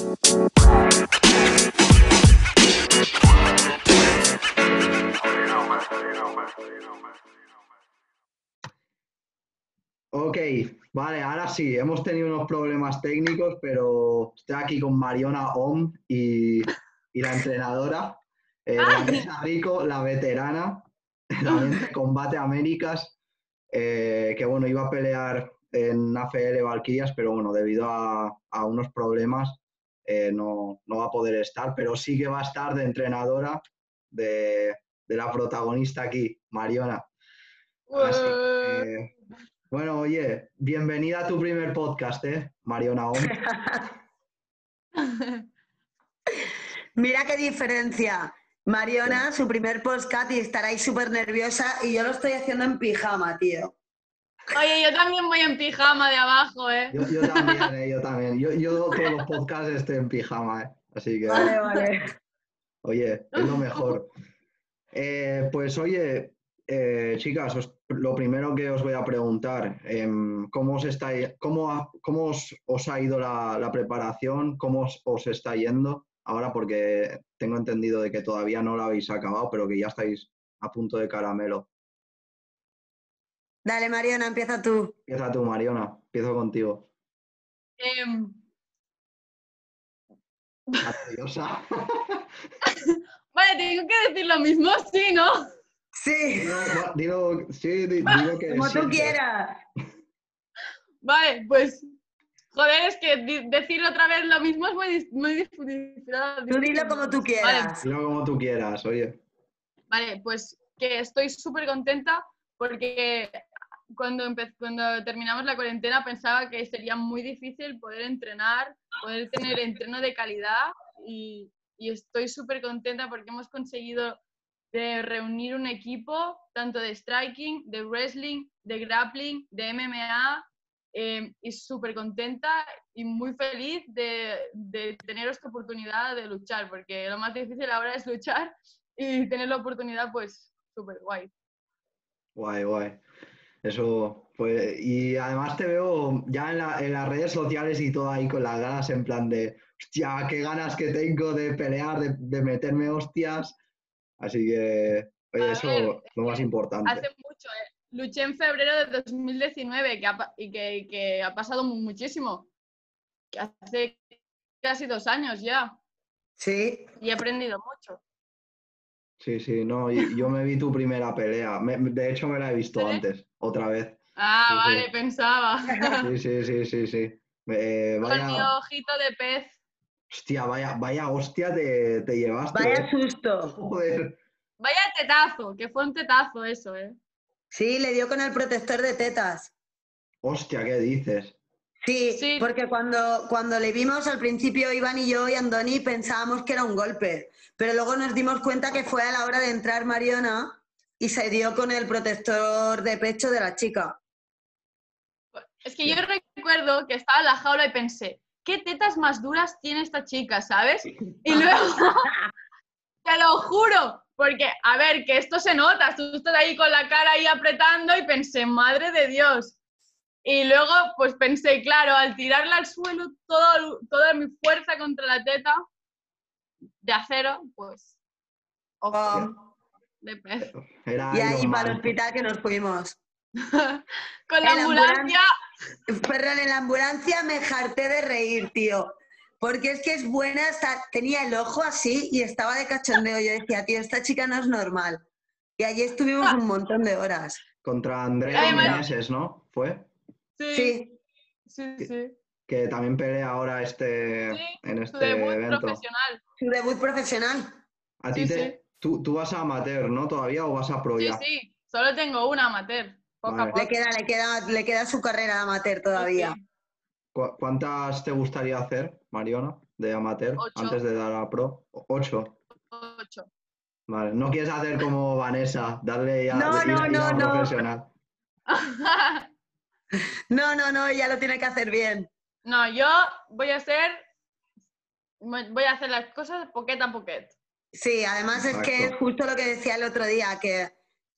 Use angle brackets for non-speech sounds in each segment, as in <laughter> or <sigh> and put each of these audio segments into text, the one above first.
Ok, vale, ahora sí, hemos tenido unos problemas técnicos, pero estoy aquí con Mariona Om y, y la entrenadora, eh, Vanessa Rico, la veterana, <laughs> también de Combate Américas, eh, que bueno, iba a pelear en AFL Valkyrias, pero bueno, debido a, a unos problemas eh, no, no va a poder estar, pero sí que va a estar de entrenadora de, de la protagonista aquí, Mariona. Así que, bueno, oye, bienvenida a tu primer podcast, ¿eh? Mariona. <laughs> Mira qué diferencia. Mariona, su primer podcast y estará ahí súper nerviosa y yo lo estoy haciendo en pijama, tío. Oye, yo también voy en pijama de abajo, ¿eh? Yo, yo también, eh, yo también. Yo, yo todos los podcasts estoy en pijama, ¿eh? Así que, Vale, vale. oye, es lo mejor. Eh, pues oye, eh, chicas, os- lo primero que os voy a preguntar, em, ¿cómo, os, está, cómo, ha- cómo os, os ha ido la, la preparación? ¿Cómo os, os está yendo? Ahora porque tengo entendido de que todavía no la habéis acabado, pero que ya estáis a punto de caramelo. Dale, Mariona, empieza tú. Empieza tú, Mariona. Empiezo contigo. ¿Estás nerviosa? <laughs> vale, tengo que decir lo mismo, sí, ¿no? Sí, No, no, digo, sí, di- digo que como tú quieras. Vale, pues. Joder, es que decir otra vez lo mismo es muy, muy difícil. Tú dilo como tú quieras. Dilo como tú quieras, oye. Vale, pues que estoy súper contenta porque cuando, cuando terminamos la cuarentena pensaba que sería muy difícil poder entrenar, poder tener entreno de calidad y, y estoy súper contenta porque hemos conseguido de reunir un equipo tanto de striking, de wrestling, de grappling, de MMA eh, y súper contenta y muy feliz de, de tener esta oportunidad de luchar porque lo más difícil ahora es luchar y tener la oportunidad, pues, súper guay. Guay, guay. Eso, pues, y además te veo ya en, la- en las redes sociales y todo ahí con las ganas en plan de, hostia, qué ganas que tengo de pelear, de, de meterme hostias. Así que, oye, A eso ver, es lo más importante. Hace mucho, ¿eh? Luché en febrero de 2019 que ha y que, que ha pasado mu- muchísimo. Que hace casi dos años ya Sí, y he aprendido mucho. Sí, sí, no, y- yo me vi tu primera pelea. Me- de hecho, me la he visto antes, otra vez. Ah, Sí, sí. vale, pensaba. <laughs> Sí, sí, sí, sí, sí. Eh, Con mi vaya, ojito de pez. hostia, vaya, vaya hostia te, te llevaste. vaya eh. susto. Joder. Vaya tetazo, que fue un tetazo eso, ¿eh? Sí, le dio con el protector de tetas. Hostia, ¿qué dices? Sí, Sí. porque cuando, cuando le vimos al principio, Iván y yo y Andoni pensábamos que era un golpe, pero luego nos dimos cuenta que fue a la hora de entrar Mariona y se dio con el protector de pecho de la chica. Es que yo recuerdo que estaba en la jaula y pensé, ¿qué tetas más duras tiene esta chica, sabes? Y luego, <laughs> te lo juro, porque, a ver, que esto se nota, tú estás ahí con la cara ahí apretando y pensé, madre de Dios. Y luego, pues pensé, claro, al tirarla al suelo, todo, toda mi fuerza contra la teta de acero, pues, ojo, Oh, de pez. Era y ahí para el hospital que nos fuimos. <laughs> Con la En ambulancia, Perdón, en la ambulancia me jarté de reír, tío. Porque es que es buena, hasta tenía el ojo así y estaba de cachondeo. Yo decía, tío, esta chica no es normal. Y allí estuvimos un montón de horas. Contra Andrea Meneses, ¿no? Fue. Sí, Sí, sí, sí. Que también pelea ahora este, Sí, en Su este debut evento. profesional. su debut profesional. A ti Sí, te, sí. Tú, tú vas a amateur, ¿no? ¿Todavía o vas a pro Sí, ya? sí, solo tengo una amateur. Poco Vale. a poco. Le queda, le queda, le queda su carrera amateur todavía. Sí, ¿Cu- ¿Cuántas te gustaría hacer, Mariona, de amateur, Ocho. antes de dar a pro? Ocho. Ocho. Vale. No quieres hacer como Vanessa, darle ya No, no, no. profesional. <laughs> No, no, no, ella lo tiene que hacer bien. no, yo voy a hacer. Voy a hacer las cosas poquet a poquet. Sí, además es que es justo lo que decía el otro día, que,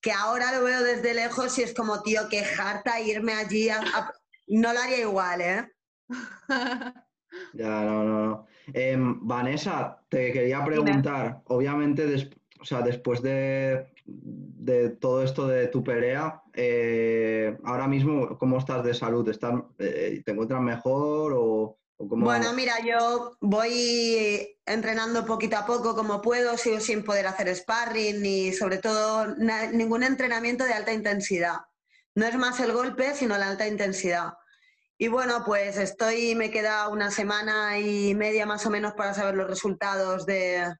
que ahora lo veo desde lejos y es como, tío, qué harta irme allí. a- a- No lo haría igual, ¿eh? <laughs> Ya, no, no, no. Em, Vanessa, te quería preguntar, obviamente, des- o sea, después de, de todo esto de tu pelea, eh, ahora mismo, ¿cómo estás de salud? ¿Estás, eh, ¿te encuentras mejor o, o cómo? Bueno, mira, yo voy entrenando poquito a poco como puedo, sigo sin poder hacer sparring ni sobre todo ningún entrenamiento de alta intensidad. No es más el golpe, sino la alta intensidad. Y bueno, pues estoy, me queda una semana y media más o menos para saber los resultados de,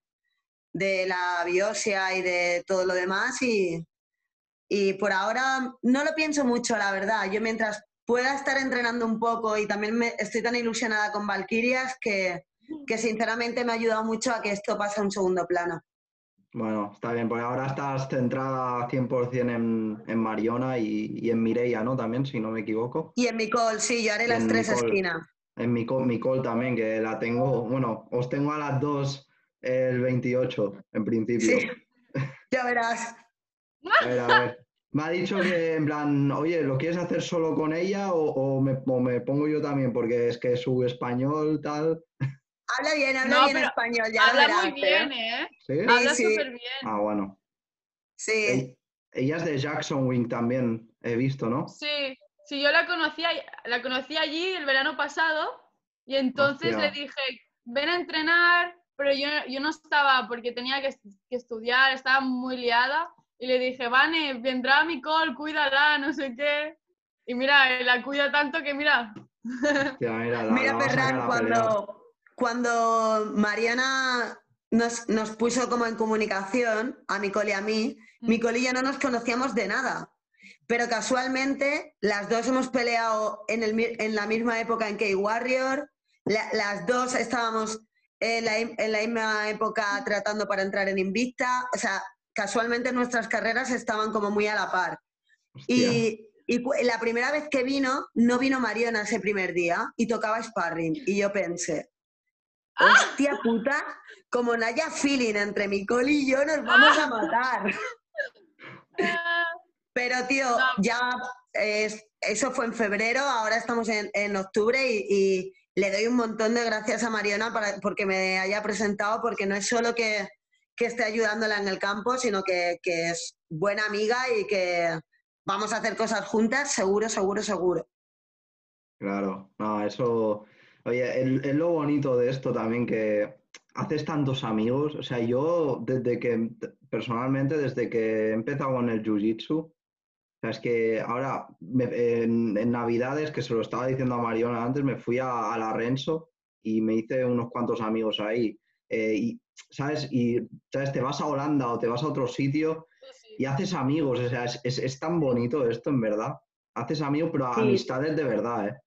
de la biopsia y de todo lo demás. Y, y por ahora no lo pienso mucho, la verdad. Yo mientras pueda estar entrenando un poco y también me, estoy tan ilusionada con Valkyrias que, que sinceramente me ha ayudado mucho a que esto pase a un segundo plano. Bueno, está bien, porque ahora estás centrada 100% en, en Mariona y, y en Mireia, ¿no? También, si no me equivoco. Y en mi call, sí, yo haré las tres esquinas. En mi, co- mi call también, que la tengo, bueno, os tengo a las dos el 28, en principio. Sí, ya verás. A ver, a ver. Me ha dicho que, en plan, oye, ¿lo quieres hacer solo con ella o, o me, o me pongo yo también? Porque es que su español, tal. Habla bien, habla No, bien español, ya Habla verás. muy bien, ¿eh? ¿Sí? Habla sí. súper bien. Ah, bueno. Sí. Ella es de Jackson Wing también, he visto, ¿no? Sí, sí, yo la conocí, la conocí allí el verano pasado y entonces Hostia. le dije, ven a entrenar, pero yo, yo no estaba porque tenía que, que estudiar, estaba muy liada y le dije, Vane, vendrá a mi call, cuídala, no sé qué. Y mira, la cuida tanto que mira, <laughs> Hostia, mira, la, Mira, la Ferran, cuando, cuando Mariana nos, nos puso como en comunicación, a Nicole y a mí, Mm. Nicole y yo no nos conocíamos de nada. Pero casualmente las dos hemos peleado en, el en la misma época en K-Warrior, la- las dos estábamos en la, en la misma época tratando para entrar en Invicta, o sea, casualmente nuestras carreras estaban como muy a la par. Y, la primera vez que vino, no vino Mariona ese primer día y tocaba sparring. Y yo pensé, hostia puta, como no haya feeling entre Nicole y yo, nos vamos a matar. ah, <laughs> Pero tío, No. ya es- eso fue en febrero, ahora estamos en, en octubre y, y le doy un montón de gracias a Mariona para, porque me haya presentado, porque no es solo que, que esté ayudándola en el campo, sino que, que es buena amiga y que vamos a hacer cosas juntas, seguro, seguro, seguro. Claro, no, eso, oye, es, lo bonito de esto también, que haces tantos amigos, o sea, yo desde que, personalmente, desde que he empezado con el Jiu-Jitsu, o sea, es que ahora, me- en, Navidades, que se lo estaba diciendo a Mariona antes, me fui a, a la Renzo y me hice unos cuantos amigos ahí, eh, y, ¿sabes? Y, ¿sabes? Te vas a Holanda o te vas a otro sitio y haces amigos, o sea, es, es, es tan bonito esto, en verdad. Haces amigos, pero Sí. amistades de verdad, ¿eh?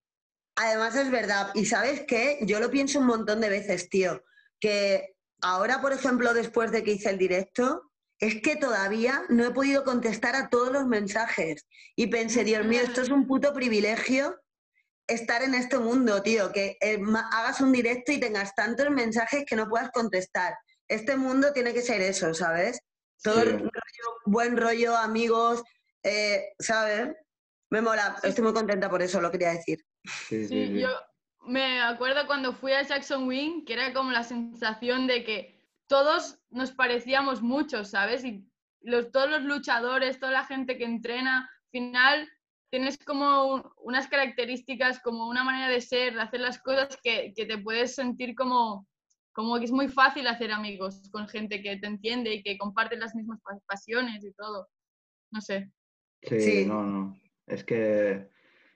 Además es verdad, y sabes qué, yo lo pienso un montón de veces, tío, que ahora, por ejemplo, después de que hice el directo, es que todavía no he podido contestar a todos los mensajes. Y pensé, Dios mío, esto es un puto privilegio estar en este mundo, tío, que eh, hagas un directo y tengas tantos mensajes que no puedas contestar. Este mundo tiene que ser eso, ¿sabes? Todo Sí. el rollo, buen rollo, amigos, eh, ¿sabes? Me mola, estoy muy contenta por eso, lo quería decir. Sí, sí, yo me acuerdo cuando fui a Jackson Wing, que era como la sensación de que todos nos parecíamos mucho, ¿sabes? Y los, todos los luchadores, toda la gente que entrena, al final tienes como un- unas características, como una manera de ser, de hacer las cosas que, que te puedes sentir como, como que es muy fácil hacer amigos con gente que te entiende y que comparte las mismas pa- pasiones y todo. No sé. Sí, Sí. no, no. Es que.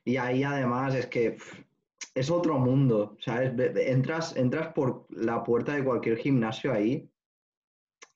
Y ahí además es que es otro mundo, ¿sabes? Entras, entras por la puerta de cualquier gimnasio ahí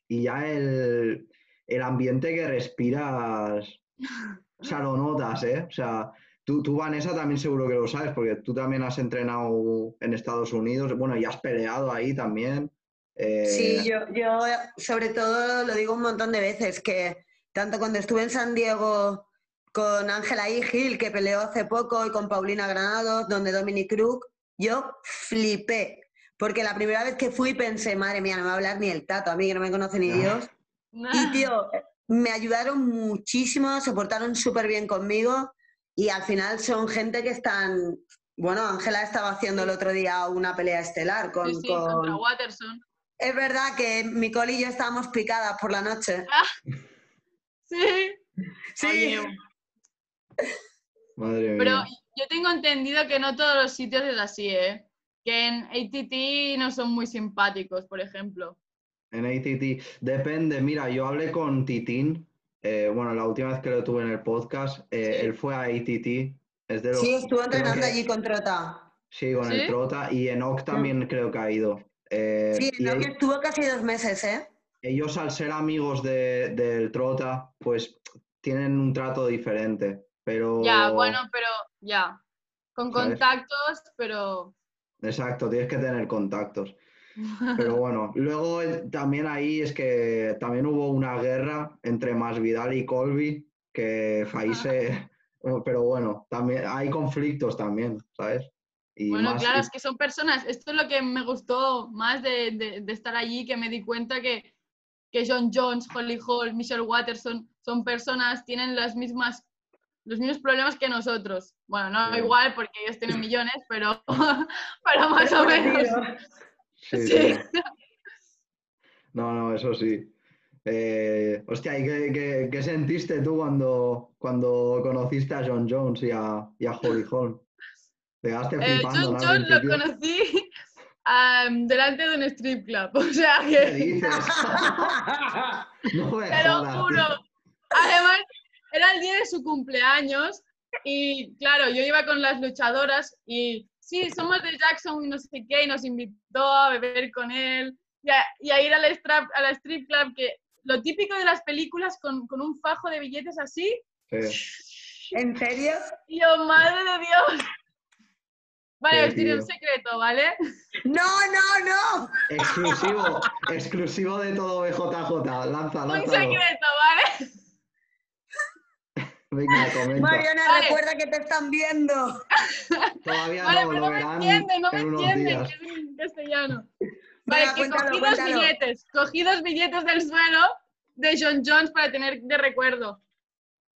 y ya el, el ambiente que respiras, <laughs> o sea, lo notas, ¿eh? O sea, tú, tú, Vanessa, también seguro que lo sabes, porque tú también has entrenado en Estados Unidos, bueno, y has peleado ahí también. eh, Sí, yo, yo sobre todo lo digo un montón de veces, que tanto cuando estuve en San Diego con Ángela Igil, que peleó hace poco, y con Paulina Granados, donde Dominic Crook, yo flipé. Porque la primera vez que fui pensé, madre mía, no me va a hablar ni el tato, a mí que no me conoce ni. Dios. Y tío, me ayudaron muchísimo, se portaron súper bien conmigo y al final son gente que están Bueno, Ángela estaba haciendo el otro día una pelea estelar con... Sí, sí, con- contra Watterson. Es verdad que Nicole y yo estábamos picadas por la noche. <laughs> Sí. Sí. Oye, Madre pero mía. yo tengo entendido que no todos los sitios es así, ¿eh? Que en ATT no son muy simpáticos, por ejemplo. En ATT, depende, mira, yo hablé con Titín, eh, bueno, la última vez que lo tuve en el podcast, eh, Sí. él fue a ATT, es de los... Sí, estuvo entrenando que- allí con Trota. Sí, con ¿Sí? el Trota, y Enoch también creo que ha ido. Eh, Sí, el- que estuvo casi dos meses, ¿eh? ellos al ser amigos de- del Trota, pues tienen un trato diferente, pero... Ya, bueno, pero ya. Con ¿Sabes? contactos, pero. Exacto, tienes que tener contactos. Pero bueno, luego también ahí es que también hubo una guerra entre Masvidal y Colby, que ahí se... <laughs> Pero bueno, también hay conflictos también, ¿sabes? Y Bueno, más- claro, es que son personas. Esto es lo que me gustó más de, de- de estar allí, que me di cuenta que, que John Jones, Holly Hall, Michelle Watterson son personas, tienen las mismas, los mismos problemas que nosotros. Bueno, no Ya. igual porque ellos tienen <laughs> millones, pero, <laughs> pero más o menos. Sí, Sí. <laughs> No, no, eso sí. Eh, hostia, ¿y qué, qué- qué sentiste tú cuando, cuando conociste a John Jones y a, y a Holly Holm? Te quedaste Eh, flipando, John ¿no? al Jones lo conocí am, delante de un strip club. <laughs> O sea ¿Qué que. dices? <laughs> No me Te lo juro. Además, era el día de su cumpleaños y claro, yo iba con las luchadoras y sí, somos de Jackson y no sé qué, y nos invitó a beber con él y a, y a ir a la, strap, a la strip club, que lo típico de las películas con, con un fajo de billetes así, Sí. ¿En serio? y yo, madre de Dios. Vale, os diré un secreto, ¿vale? No, no, no. Exclusivo, exclusivo de todo BJJ. Lanza, Un lanza. secreto, ¿vale? Venga, comenta. Mariana, Vale. recuerda que te están viendo. <laughs> Todavía Vale, no, pero lo no me verán entienden, no me entienden, que es en castellano. Vale, Venga, que cuéntalo, cogí dos billetes, cogí dos billetes del suelo de John Jones para tener de recuerdo.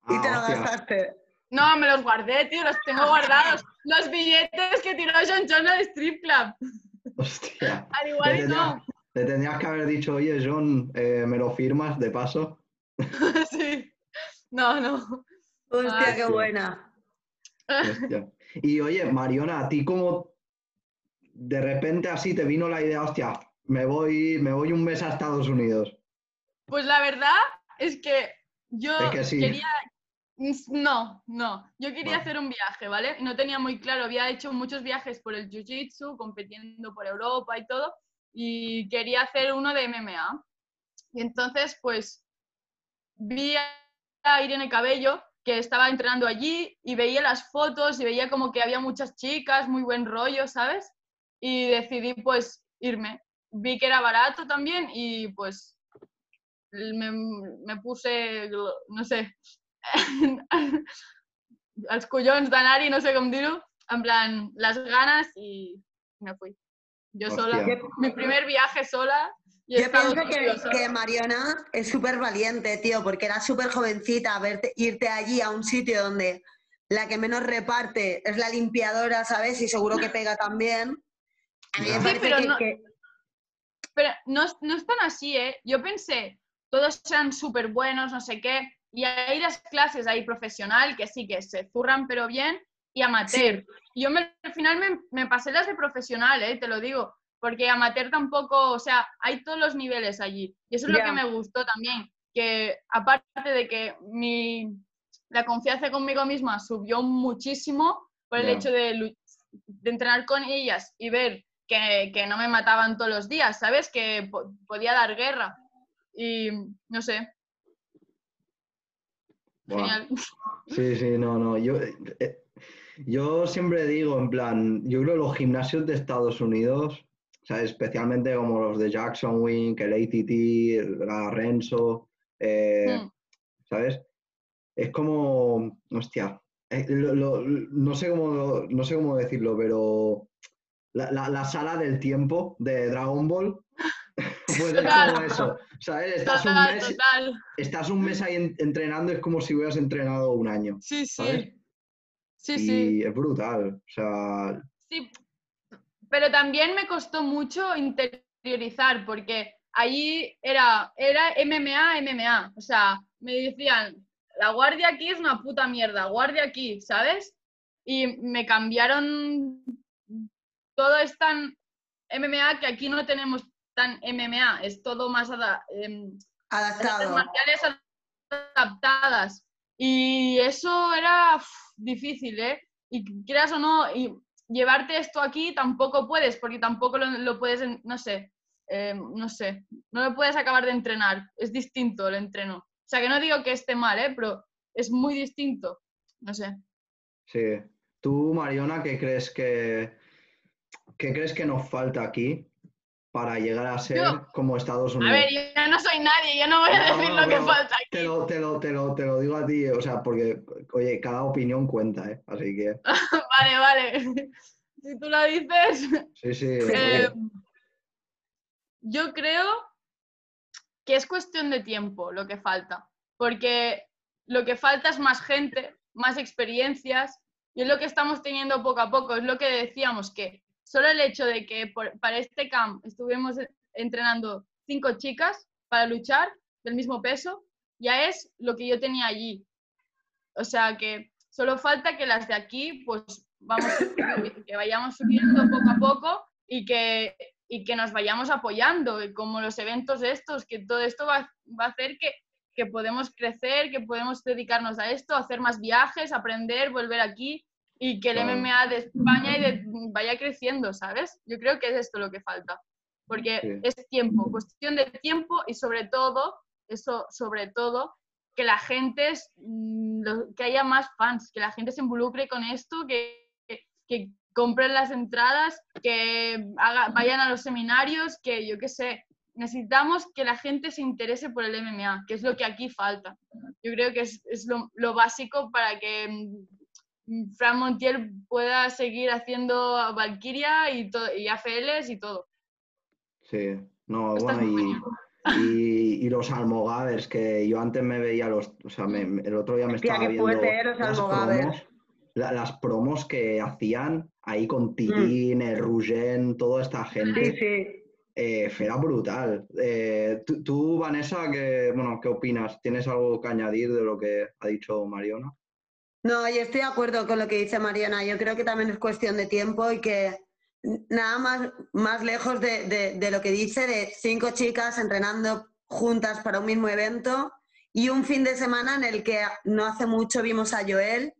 Y te Ah, lo gastaste. No, me los guardé, tío, los tengo guardados. Los billetes que tiró John Jones al strip club. Hostia. Al igual y no. tendrías- Le tendrías que haber dicho, oye, John, eh, ¿me lo firmas de paso? <laughs> sí. No, no. Hostia, qué sí. buena. Hostia. Y oye, Mariona, ¿a ti cómo de repente así te vino la idea, hostia, me voy, me voy un mes a Estados Unidos? Pues la verdad es que yo Es que sí. quería. No, no. Yo quería hacer un viaje, ¿vale? Y no tenía muy claro. Había hecho muchos viajes por el Jiu-Jitsu, compitiendo por Europa y todo. Y quería hacer uno de MMA. Y entonces, pues, vi a Irene Cabello, que estaba entrenando allí, y veía las fotos y veía como que había muchas chicas, muy buen rollo, ¿sabes? Y decidí, pues, irme. Vi que era barato también y, pues, me, me puse, no sé, <laughs> els collons d'anar-hi, no sé com dir-ho, en plan, les ganas y me fui. Yo sola, Hostia. mi primer viaje sola. Yo pienso que, que Mariona es súper valiente, tío, porque era súper jovencita, verte, irte allí a un sitio donde la que menos reparte es la limpiadora, ¿sabes? Y seguro que pega también. A mí me Ya. Sí, pero que- no- que, Pero no, es- no es tan así, ¿eh? Yo pensé, todos eran súper buenos, no sé qué, y hay las clases ahí profesional, que sí, que se zurran pero bien, y amateur. Y yo me- al final me, me pasé las de profesional, ¿eh? Te lo digo, porque amateur tampoco, o sea, hay todos los niveles allí. Y eso es lo que me gustó también, que aparte de que mi, la confianza conmigo misma subió muchísimo por el hecho de, de entrenar con ellas y ver que, que no me mataban todos los días, ¿sabes? Que po- podía dar guerra. Y no sé, genial. Sí, sí, no, no. Yo, eh, yo siempre digo, en plan, yo creo que los gimnasios de Estados Unidos, o sea, especialmente como los de Jackson Wink, el ATT, la Renzo, eh, Mm. ¿sabes? Es como, hostia, eh, lo- lo- no, sé cómo, no sé cómo decirlo, pero la, la- la sala del tiempo de Dragon Ball, <laughs> pues es como eso, ¿sabes? Estás un mes, total. estás un mes ahí en- entrenando, es como si hubieras entrenado un año. Sí, ¿sabes? sí. Sí, y sí. es brutal. O sea, Sí, pero también me costó mucho interiorizar porque allí era, era MMA, MMA. O sea, me decían, la guardia aquí es una puta mierda, guardia aquí, ¿sabes? Y me cambiaron, todo es tan MMA que aquí no tenemos tan MMA, es todo más ada- artes Adaptado. marciales adaptadas. Y eso era uf, difícil, ¿eh? Y quieras o no, y llevarte esto aquí tampoco puedes, porque tampoco lo, puedes, no sé, eh, no sé, no lo puedes acabar de entrenar. Es distinto el entreno. O sea, que no digo que esté mal, ¿eh? Pero es muy distinto. No sé. sí. Tú, Mariona, ¿qué crees que, qué crees que nos falta aquí para llegar a ser Yo- como Estados A Unidos? ver, yo no soy nadie, yo no voy a No, decir no, lo que falta Te aquí. lo, te, lo, te, lo, te lo digo a ti, o sea, porque, oye, cada opinión cuenta, ¿eh? Así que, <laughs> Vale, vale. Si tú lo dices. sí, sí. Eh, yo creo que es cuestión de tiempo lo que falta, porque lo que falta es más gente, más experiencias, y es lo que estamos teniendo poco a poco, es lo que decíamos, que solo el hecho de que para este camp estuvimos entrenando cinco chicas para luchar del mismo peso, ya es lo que yo tenía allí. O sea que solo falta que las de aquí, pues vamos, que vayamos subiendo poco a poco y que, y que nos vayamos apoyando, como los eventos estos, que todo esto va, va a hacer que, que podemos crecer, que podemos dedicarnos a esto, hacer más viajes, aprender, volver aquí y que el Claro. MMA de España y de- vaya creciendo, ¿sabes? Yo creo que es esto lo que falta, porque Sí. es tiempo, cuestión de tiempo y sobre todo, eso sobre todo, que la gente, es, mm, que haya más fans, que la gente se involucre con esto, que, que, que compren las entradas, que haga- vayan a los seminarios, que yo qué sé, necesitamos que la gente se interese por el MMA, que es lo que aquí falta. Yo creo que es, es lo, lo básico para que mm, Fran Montiel pueda seguir haciendo a Valkyria y, y AFLs y todo. Sí, no, Estás bueno, y, y, y los almogavers, que yo antes me veía los, o sea, me- el otro día me Hostia, estaba viendo ¿eh? Las promos, la- las promos que hacían ahí Mm. con Tirín, el Rugén, toda esta gente. Sí, sí. Eh, era brutal. Eh, tú, tú, Vanessa, ¿qué, bueno, ¿qué opinas? ¿Tienes algo que añadir de lo que ha dicho Mariona? No, yo estoy de acuerdo con lo que dice Mariana. Yo creo que también es cuestión de tiempo y que nada más, más lejos de, de- de lo que dice, de cinco chicas entrenando juntas para un mismo evento y un fin de semana en el que no hace mucho vimos a Joel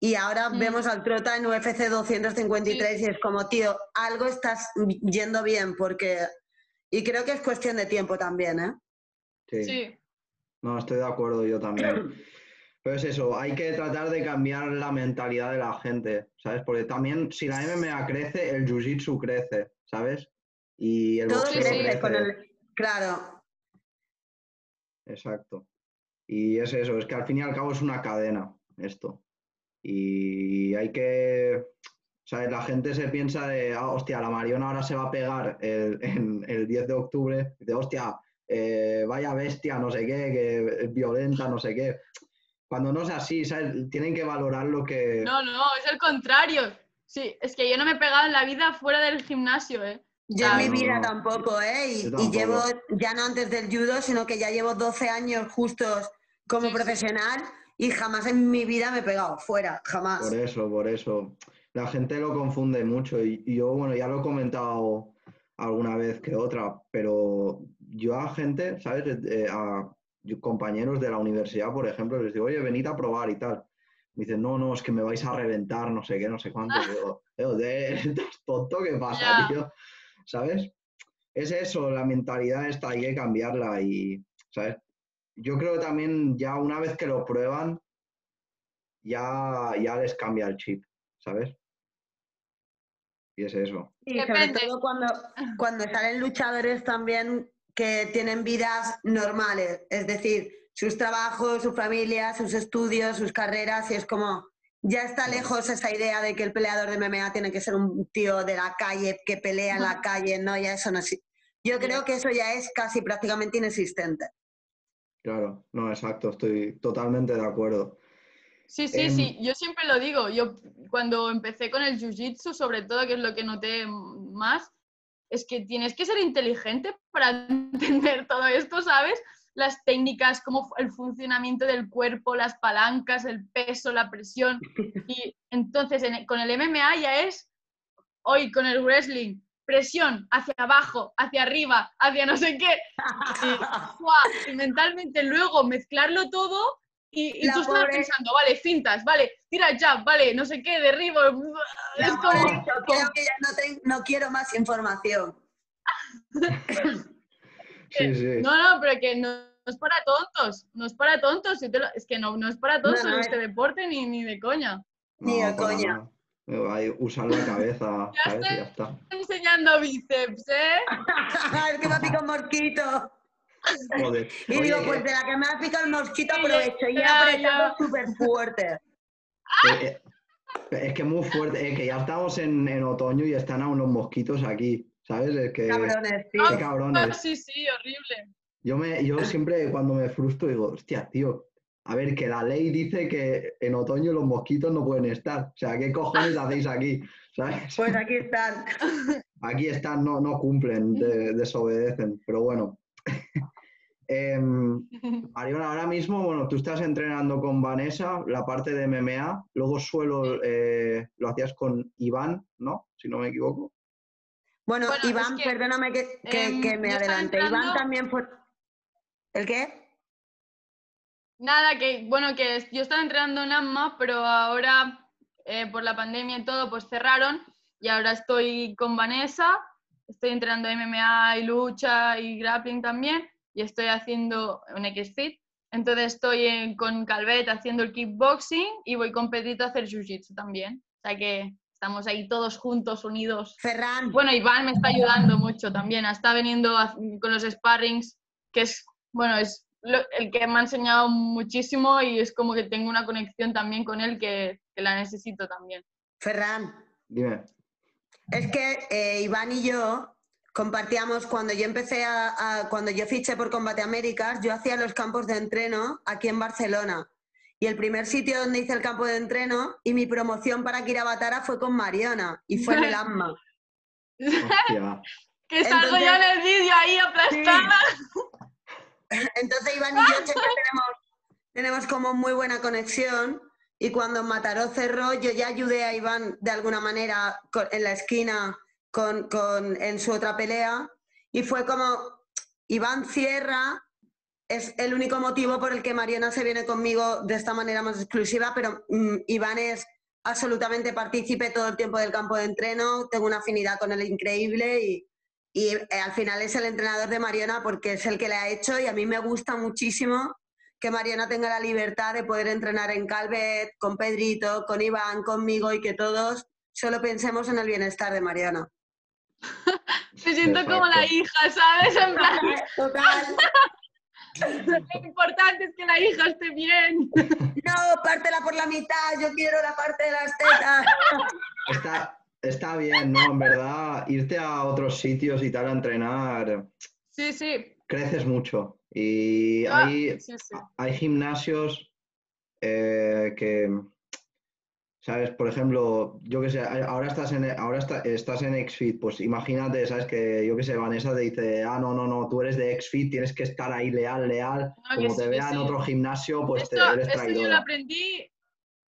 y ahora Mm. vemos al Trota en UFC 253 y es como, tío, algo estás yendo bien porque... Y creo que es cuestión de tiempo también, ¿eh? Sí. Sí, No, estoy de acuerdo yo también. <clears throat> Pero es eso, hay que tratar de cambiar la mentalidad de la gente, ¿sabes? Porque también si la MMA crece, el jiu-jitsu crece, ¿sabes? Y el Todo crece con el... Claro, Exacto. Y es eso, es que al fin y al cabo es una cadena esto. Y hay que, ¿sabes? La gente se piensa de, ah, hostia, la Mariona ahora se va a pegar el, en, el 10 de octubre. De, hostia, eh, vaya bestia, no sé qué, que es violenta, no sé qué. Cuando no es así, ¿sabes? Tienen que valorar lo que... no, no, es el contrario. Sí, es que yo no me he pegado en la vida fuera del gimnasio, ¿eh? Yo Ah, en mi no, vida no. tampoco, ¿eh? Y, llevo, ya no antes del judo, sino que ya llevo 12 años justos como Sí, sí. profesional y jamás en mi vida me he pegado, fuera, jamás. Por eso, por eso. La gente lo confunde mucho y, y yo, bueno, ya lo he comentado alguna vez que otra, pero yo a gente, ¿sabes? Eh, a yo- compañeros de la universidad, por ejemplo, les digo, oye, venid a probar y tal. Me dicen, no, no, es que me vais a reventar, no sé qué, no sé cuánto. <laughs> Digo, "Tío, ¿de- ¿estás tonto? ¿Qué pasa, tío? ¿Sabes? Es eso, la mentalidad esta, hay que cambiarla y, ¿sabes? Yo creo que también ya una vez que lo prueban, ya, ya les cambia el chip, ¿sabes? Y es eso. Y sobre todo cuando, cuando salen luchadores también que tienen vidas normales, es decir, sus trabajos, su familia, sus estudios, sus carreras, y es como, ya está lejos esa idea de que el peleador de MMA tiene que ser un tío de la calle que pelea en la calle, no, ya eso no es. Yo creo que eso ya es casi prácticamente inexistente. Claro, no, exacto, estoy totalmente de acuerdo. Sí, sí, Em, sí, yo siempre lo digo. Yo cuando empecé con el jiu-jitsu, sobre todo, que es lo que noté más, es que tienes que ser inteligente para <laughs> entender todo esto, ¿sabes? Las técnicas, como el funcionamiento del cuerpo, las palancas, el peso, la presión. <laughs> Y entonces en- con el MMA ya es, hoy con el wrestling, presión hacia abajo, hacia arriba, hacia no sé qué. Y <laughs> mentalmente luego mezclarlo todo y, y La tú estás pobre- pensando, vale, cintas, vale, tira jab, vale, no sé qué, derribo. <laughs> Es Ya, como... yo creo que ya no, quiero más información. <laughs> Sí, sí. No, no, pero que no, no es para tontos, no es para tontos, yo te lo- es que no, no es para tontos no, este es- deporte ni, ni de coña. Ni de coña. Usar la cabeza, <laughs> Ya ¿sabes? Y sé. ya está. Estoy enseñando bíceps, ¿eh? es que me Joder. Y Oye, digo, pues de la que me ha picado el mosquito aprovecho y he ya, apretado súper fuerte. Eh, eh, es que muy fuerte, eh, que ya estamos en, en otoño y están aún los mosquitos aquí, ¿sabes? Es que, Cabrones, tío. qué Ah, cabrones. sí, sí, horrible. Yo, me, yo <laughs> siempre cuando me frustro digo, hostia, tío, a ver, que la ley dice que en otoño los mosquitos no pueden estar. O sea, ¿qué cojones hacéis aquí? ¿Sabes? Pues aquí están. Aquí están, no, no cumplen, de- desobedecen, pero bueno. <laughs> Mariona, ahora mismo, bueno, tú estás entrenando con Vanessa la parte de MMA, luego suelo eh, lo hacías con Iván, ¿no? Si no me equivoco. Bueno, Bueno, es Iván, que, perdóname que, que- em, que me adelante. Iván también fue. ¿El qué? Nada, que bueno, que yo estaba entrenando en AMMA, pero ahora eh, por la pandemia y todo, pues cerraron y ahora estoy con Vanessa, estoy entrenando MMA y lucha y grappling también y estoy haciendo un X-Fit. Entonces estoy en- con Calvet haciendo el kickboxing y voy con Pedrito a hacer jiu-jitsu también. O sea que estamos ahí todos juntos, unidos. Ferran. Bueno, Iván me está ayudando mucho también. Está veniendo a- con los sparrings, que es, bueno, es lo- el que me ha enseñado muchísimo y es como que tengo una conexión también con él que, que la necesito también. Ferran. Dime. Es que eh, Iván y yo compartíamos cuando yo empecé a, a- cuando yo fiché por Combate Américas, yo hacía los campos de entreno aquí en Barcelona. Y el primer sitio donde hice el campo de entreno y mi promoción para Kirabatara fue con Mariona y fue en el <laughs> AMMA. Que salgo yo en el vídeo ahí aplastada. Entonces Iván y yo <laughs> tenemos, tenemos como muy buena conexión y cuando Mataró cerró yo ya ayudé a Iván de alguna manera en la esquina con, con- en su otra pelea y fue como Iván cierra, es el único motivo por el que Mariana se viene conmigo de esta manera más exclusiva, pero mm, Iván es absolutamente partícipe todo el tiempo del campo de entreno, tengo una afinidad con él increíble y, y eh, al final es el entrenador de Mariana porque es el que le ha hecho y a mí me gusta muchísimo que Mariana tenga la libertad de poder entrenar en Calvet, con Pedrito, con Iván, conmigo y que todos solo pensemos en el bienestar de Mariana. <laughs> Me siento como la hija, ¿sabes? En plan, <laughs> Total. <laughs> lo importante es que la hija esté bien. No, pártela por la mitad, yo quiero la parte de las tetas. Está, está bien, ¿no? En verdad, irte a otros sitios y tal a entrenar, Sí, sí. creces mucho. Y Ah, hay, sí, sí. hay gimnasios eh, que, ¿sabes? Por ejemplo, yo que sé, ahora estás en, ahora está- estás en XFIT, pues imagínate, ¿sabes? Que yo que sé, Vanessa te dice, ah, no, no, no, tú eres de XFIT, tienes que estar ahí leal, leal. No, Como te sí, vea en sí. otro gimnasio, pues te esto, eres esto yo lo traidora. aprendí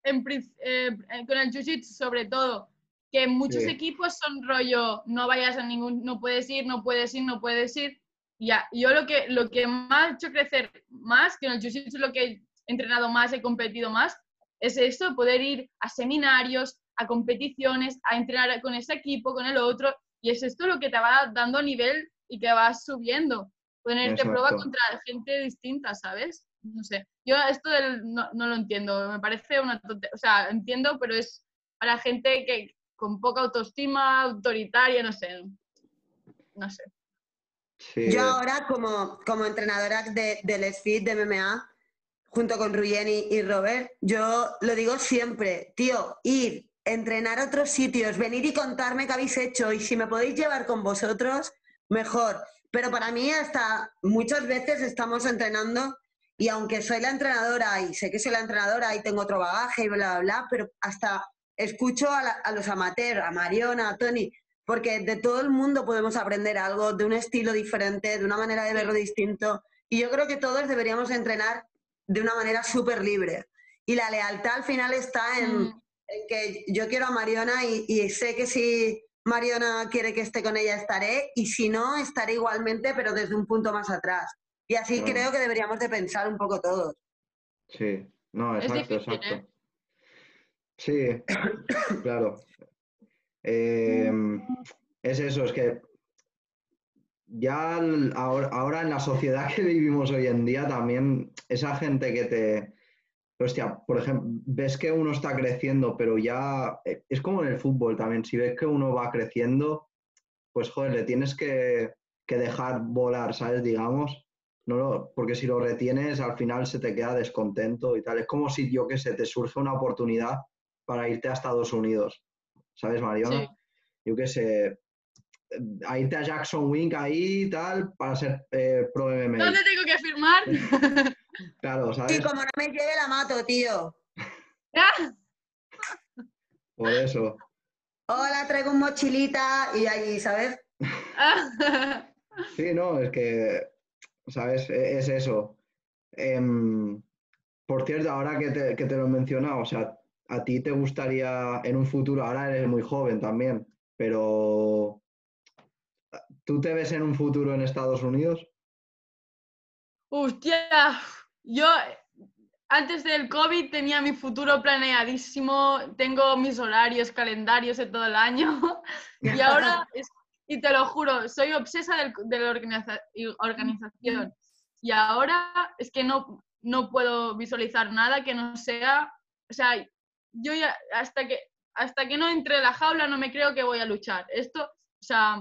en eh, con el jiu-jitsu sobre todo, que muchos Sí. equipos son rollo, no vayas a ningún, no puedes ir, no puedes ir, no puedes ir. Ya, yo lo que, lo que me ha hecho crecer más, que en el jiu-jitsu es lo que he entrenado más, he competido más, es esto, poder ir a seminarios, a competiciones, a entrenar con ese equipo, con el otro, y es esto lo que te va dando nivel y que vas subiendo, ponerte a prueba Exacto. contra gente distinta, ¿sabes? No sé, yo esto del, no, no lo entiendo, me parece una tontería, o sea, entiendo, pero es para gente que con poca autoestima, autoritaria, no sé, no sé. Sí, Yo ahora, como, como entrenadora de, del SFIT de MMA, junto con Ruyen y, y Robert, yo lo digo siempre, tío, ir, entrenar a otros sitios, venir y contarme qué habéis hecho y si me podéis llevar con vosotros, mejor. Pero para mí hasta muchas veces estamos entrenando Y aunque soy la entrenadora y sé que soy la entrenadora y tengo otro bagaje y bla, bla, bla, pero hasta escucho a, a los amateurs, a Mariona, a Tony, porque de todo el mundo podemos aprender algo, de un estilo diferente, de una manera de verlo distinto. Y yo creo que todos deberíamos entrenar de una manera súper libre. Y la lealtad al final está en, Mm. en que yo quiero a Mariona y, y sé que si Mariona quiere que esté con ella, estaré. Y si no, estaré igualmente, pero desde un punto más atrás. Y así creo que deberíamos de pensar un poco todos. Sí, no, Es exacto, difícil, exacto. ¿eh? Sí, <coughs> claro. <coughs> Eh, es eso, es que ya ahora, ahora en la sociedad que vivimos hoy en día también esa gente que te... Hostia, por ejemplo, ves que uno está creciendo, pero ya eh, es como en el fútbol también, si ves que uno va creciendo, pues joder, le tienes que, que dejar volar, ¿sabes? Digamos, no lo- porque si lo retienes al final se te queda descontento y tal. Es como si yo que sé, te surge una oportunidad para irte a Estados Unidos, ¿sabes, Mariona? Sí. Yo qué sé, a irte a Jackson Wink ahí y tal para ser eh, pro MMA. ¿Dónde tengo que firmar? <laughs> Claro, Y ¿sabes? como no me lleve, la mato, tío. <laughs> Ah, Por eso. Hola, traigo un mochilita y allí, ¿sabes? <laughs> Sí, no, es que, ¿sabes? E- Es eso. Em, por cierto, ahora que te, que te lo he mencionado, o sea, a ti te gustaría en un futuro, ahora eres muy joven también, pero ¿tú te ves en un futuro en Estados Unidos? Hostia, yo antes del COVID tenía mi futuro planeadísimo, tengo mis horarios, calendarios de todo el año <laughs> y ahora, y te lo juro, soy obsesa del- de la organiza- organización y ahora es que no, no puedo visualizar nada que no sea, o sea, yo ya hasta que, hasta que no entre en la jaula no me creo que voy a luchar. Esto, o sea,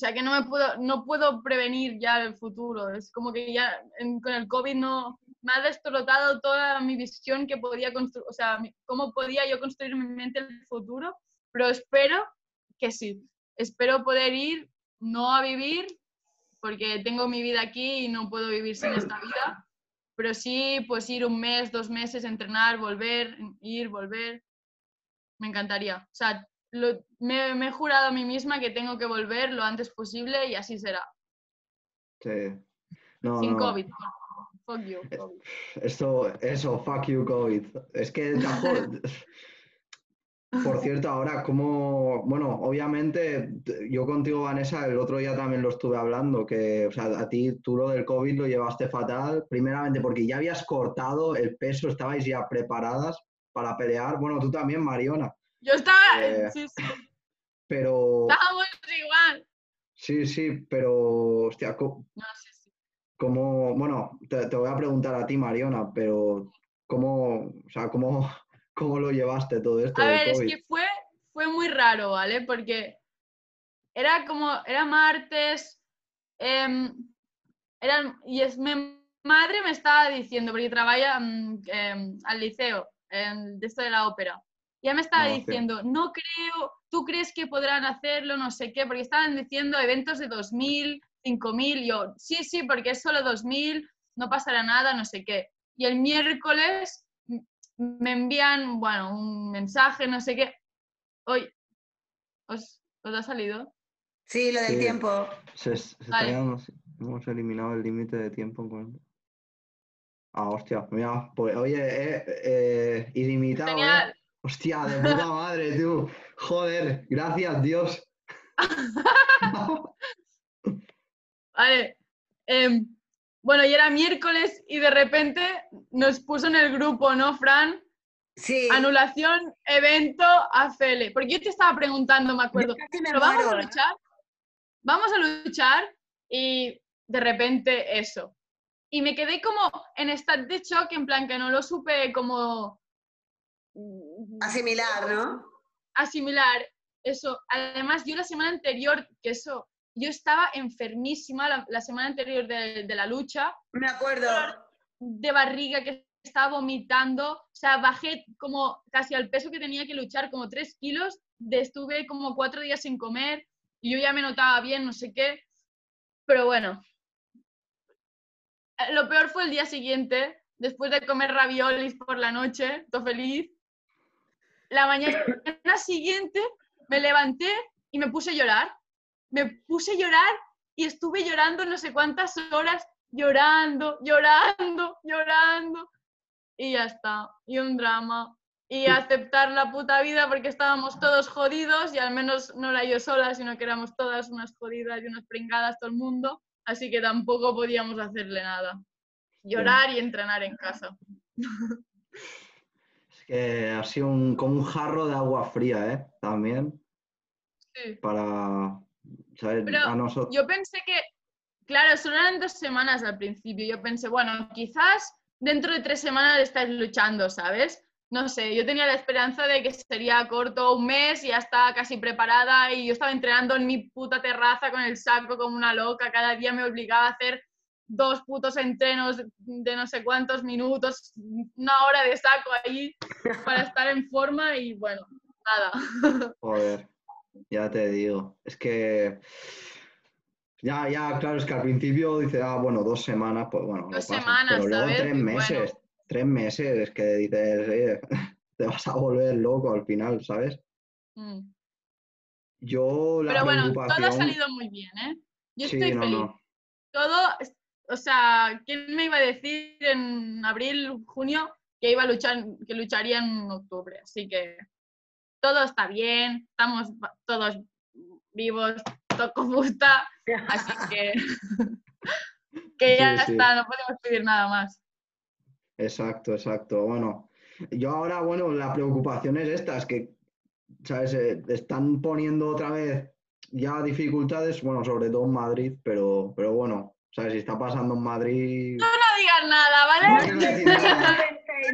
sea, que no me puedo, no puedo prevenir ya el futuro. Es como que ya en- con el COVID no me ha destrozado toda mi visión que podía construir, o sea, mi- cómo podía yo construir en mi mente el futuro. Pero espero que sí. Espero poder ir, no a vivir, porque tengo mi vida aquí y no puedo vivir sin esta vida. Pero sí, pues ir un mes, dos meses, entrenar, volver, ir, volver. Me encantaría. O sea, lo- me, me he jurado a mí misma que tengo que volver lo antes posible y así será. Sí. No, Sin no. COVID. Fuck you, COVID. Esto, eso, fuck you, COVID. Es que <laughs> Por cierto, ahora, como, bueno, obviamente, yo contigo, Vanessa, el otro día también lo estuve hablando, que, o sea, a ti, tú lo del COVID lo llevaste fatal, primeramente porque ya habías cortado el peso, estabais ya preparadas para pelear, bueno, tú también, Mariona, Yo estaba. Eh, sí, sí. pero, Estábamos igual. sí, sí, pero, hostia, co- No, sí, sí. ¿cómo, bueno, te, te voy a preguntar a ti, Mariona, pero, ¿cómo, o sea, cómo, <laughs> cómo lo llevaste todo esto A del ver, es que fue, fue muy raro, ¿vale? Porque era como, era martes, em, eran, y es, mi madre me estaba diciendo, porque trabaja mm, em, al liceo, en, de esto de la ópera, ya me estaba diciendo, no creo, tú crees que podrán hacerlo, no sé qué, porque estaban diciendo eventos de 2.000, 5.000, yo, sí, sí, porque es solo 2.000, no pasará nada, no sé qué. Y el miércoles me envían, bueno, un mensaje, no sé qué. Hoy, ¿os, os ha salido? Sí, lo del Sí. tiempo. Se, se está Vale. quedando así. Hemos eliminado el límite de tiempo. Con... Ah, hostia, mira, pues oye, eh, eh, ilimitado, Tenía- ¿eh? Hostia, de puta madre, tú. Joder, gracias, Dios. <laughs> Vale. em, bueno, y era miércoles y de repente nos puso en el grupo, ¿no, Fran? Sí. Anulación, evento, AFL. Porque yo te estaba preguntando, me acuerdo, me ¿pero vamos a ¿eh? luchar? Vamos a luchar y de repente eso. Y me quedé como en estado de shock, en plan que no lo supe como Asimilar, ¿no? asimilar eso. Además, yo la semana anterior, que eso, yo estaba enfermísima la, la semana anterior de, de la lucha, Me acuerdo. de barriga, que estaba vomitando, o sea, bajé como casi al peso que tenía que luchar, como tres kilos, de, estuve como cuatro días sin comer y yo ya me notaba bien, no sé qué, pero bueno. eh, lo peor fue el día siguiente, después de comer raviolis por la noche, todo feliz. La mañana siguiente me levanté y me puse a llorar. Me puse a llorar y estuve llorando no sé cuántas horas, llorando, llorando, llorando. Y ya está. Y un drama. Y aceptar la puta vida porque estábamos todos jodidos y al menos no era yo sola, sino que éramos todas unas jodidas y unas pringadas todo el mundo. Así que tampoco podíamos hacerle nada. Llorar y entrenar en casa. <laughs> Que ha sido un, como un jarro de agua fría, ¿eh? También. Sí. Para. ¿sabes? Pero a nosotros. Yo pensé que, claro, solo eran dos semanas al principio. Yo pensé, bueno, quizás dentro de tres semanas estáis luchando, ¿sabes? No sé, yo tenía la esperanza de que sería corto un mes y ya estaba casi preparada y yo estaba entrenando en mi puta terraza con el saco como una loca. Cada día me obligaba a hacer dos putos entrenos de no sé cuántos minutos, una hora de saco ahí para estar en forma y bueno, nada. <laughs> Joder, ya te digo. Es que. Ya, ya, claro, es que al principio dice, ah, bueno, dos semanas, pues bueno. no Dos semanas, Pero luego ¿sabes? tres meses, bueno. tres meses, es que dices, "Oye, <laughs> te vas a volver loco al final, ¿sabes? Mm. Yo la Pero bueno, todo ha preocupación. salido muy bien, ¿eh? Yo Sí, estoy no, feliz. no. Todo, o sea, ¿quién me iba a decir en abril, junio que iba a luchar, que lucharía en octubre? Así que todo está bien, estamos todos vivos, toco <laughs> gusta, así que <laughs> que ya Sí, sí. está, no podemos pedir nada más. Exacto, exacto. Bueno, yo ahora, bueno, la preocupación es esta, es que, ¿sabes? Eh, están poniendo otra vez ya dificultades, bueno, sobre todo en Madrid, pero, pero bueno, ¿sabes? Si está pasando en Madrid. No digas nada, No ¿vale? nada.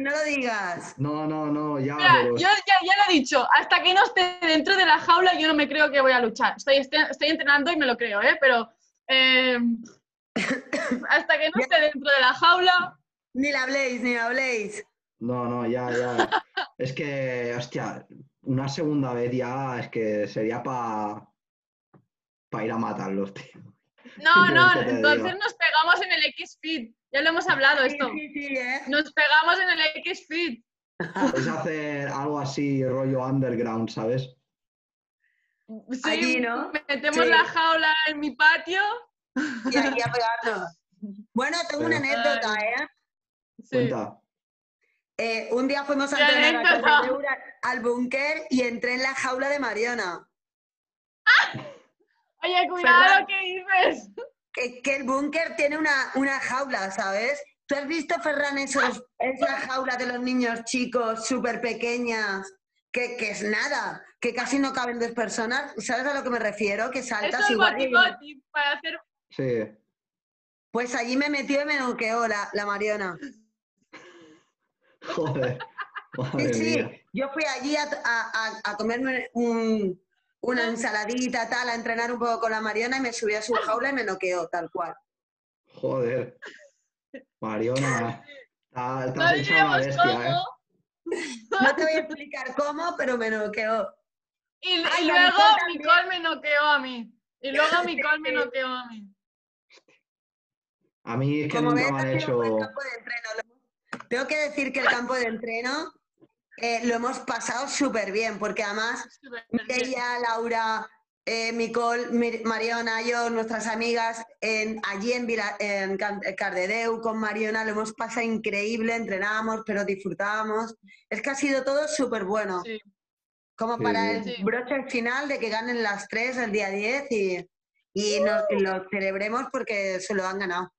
No lo digas. No, no, no, ya, Mira, pero yo ya, ya lo he dicho, hasta que no esté dentro de la jaula, yo no me creo que voy a luchar. Estoy, estoy entrenando y me lo creo, ¿eh? Pero eh, hasta que no esté dentro de la jaula, Ni la habléis, ni la habléis. no, no, ya, ya. <laughs> Es que, hostia, una segunda vez ya es que sería para ir a matarlos, tío. No, ¿Qué no, entonces nos pegamos en el X-Fit. Ya lo hemos hablado Sí, esto. sí, sí, ¿eh? Nos pegamos en el X-Fit. Es hacer algo así, rollo underground, ¿sabes? Sí, Allí, ¿no? Metemos Sí. la jaula en mi patio. Y aquí a pegarnos. Bueno, tengo una anécdota, ¿eh? Sí. Cuenta. Eh, Un día fuimos a entrenar al búnker y entré en la jaula de Mariona. Oye, cuidado lo que dices. Que, que el búnker tiene una, una jaula, ¿sabes? ¿Tú has visto, Ferran, esos, esa jaula de los niños chicos, súper pequeñas, que, que es nada, que casi no caben dos personas? ¿Sabes a lo que me refiero? Que Eso saltas es igual. y- boti para hacer Sí. Pues allí me metió y me noqueó la, la Mariona. Joder. Sí, Madre sí, mía. yo fui allí a, a- a- a comerme un- una ensaladita, tal, a entrenar un poco con la Mariona y me subí a su jaula y me noqueó, tal cual. Joder. Mariona. Estás, <laughs> No hecha una ¿eh? cómo. No te voy a explicar cómo, pero me noqueó. Y, Ay, y la luego me noqueó a mí. Y luego Nicole me noqueó a mí. A mí es que Como nunca ves, me han hecho. campo de entreno. Tengo que decir que el campo de entreno eh, lo hemos pasado súper bien, porque además ella, Laura, eh, Micol, Mir- Mariona, yo, nuestras amigas, en, allí en, Vila- en Cardedeu con Mariona, lo hemos pasado increíble, entrenábamos, pero disfrutábamos. Es que ha sido todo súper bueno, Sí. como Sí, para el Sí. broche final de que ganen las tres el día 10 y, y, nos- y lo celebremos porque se lo han ganado.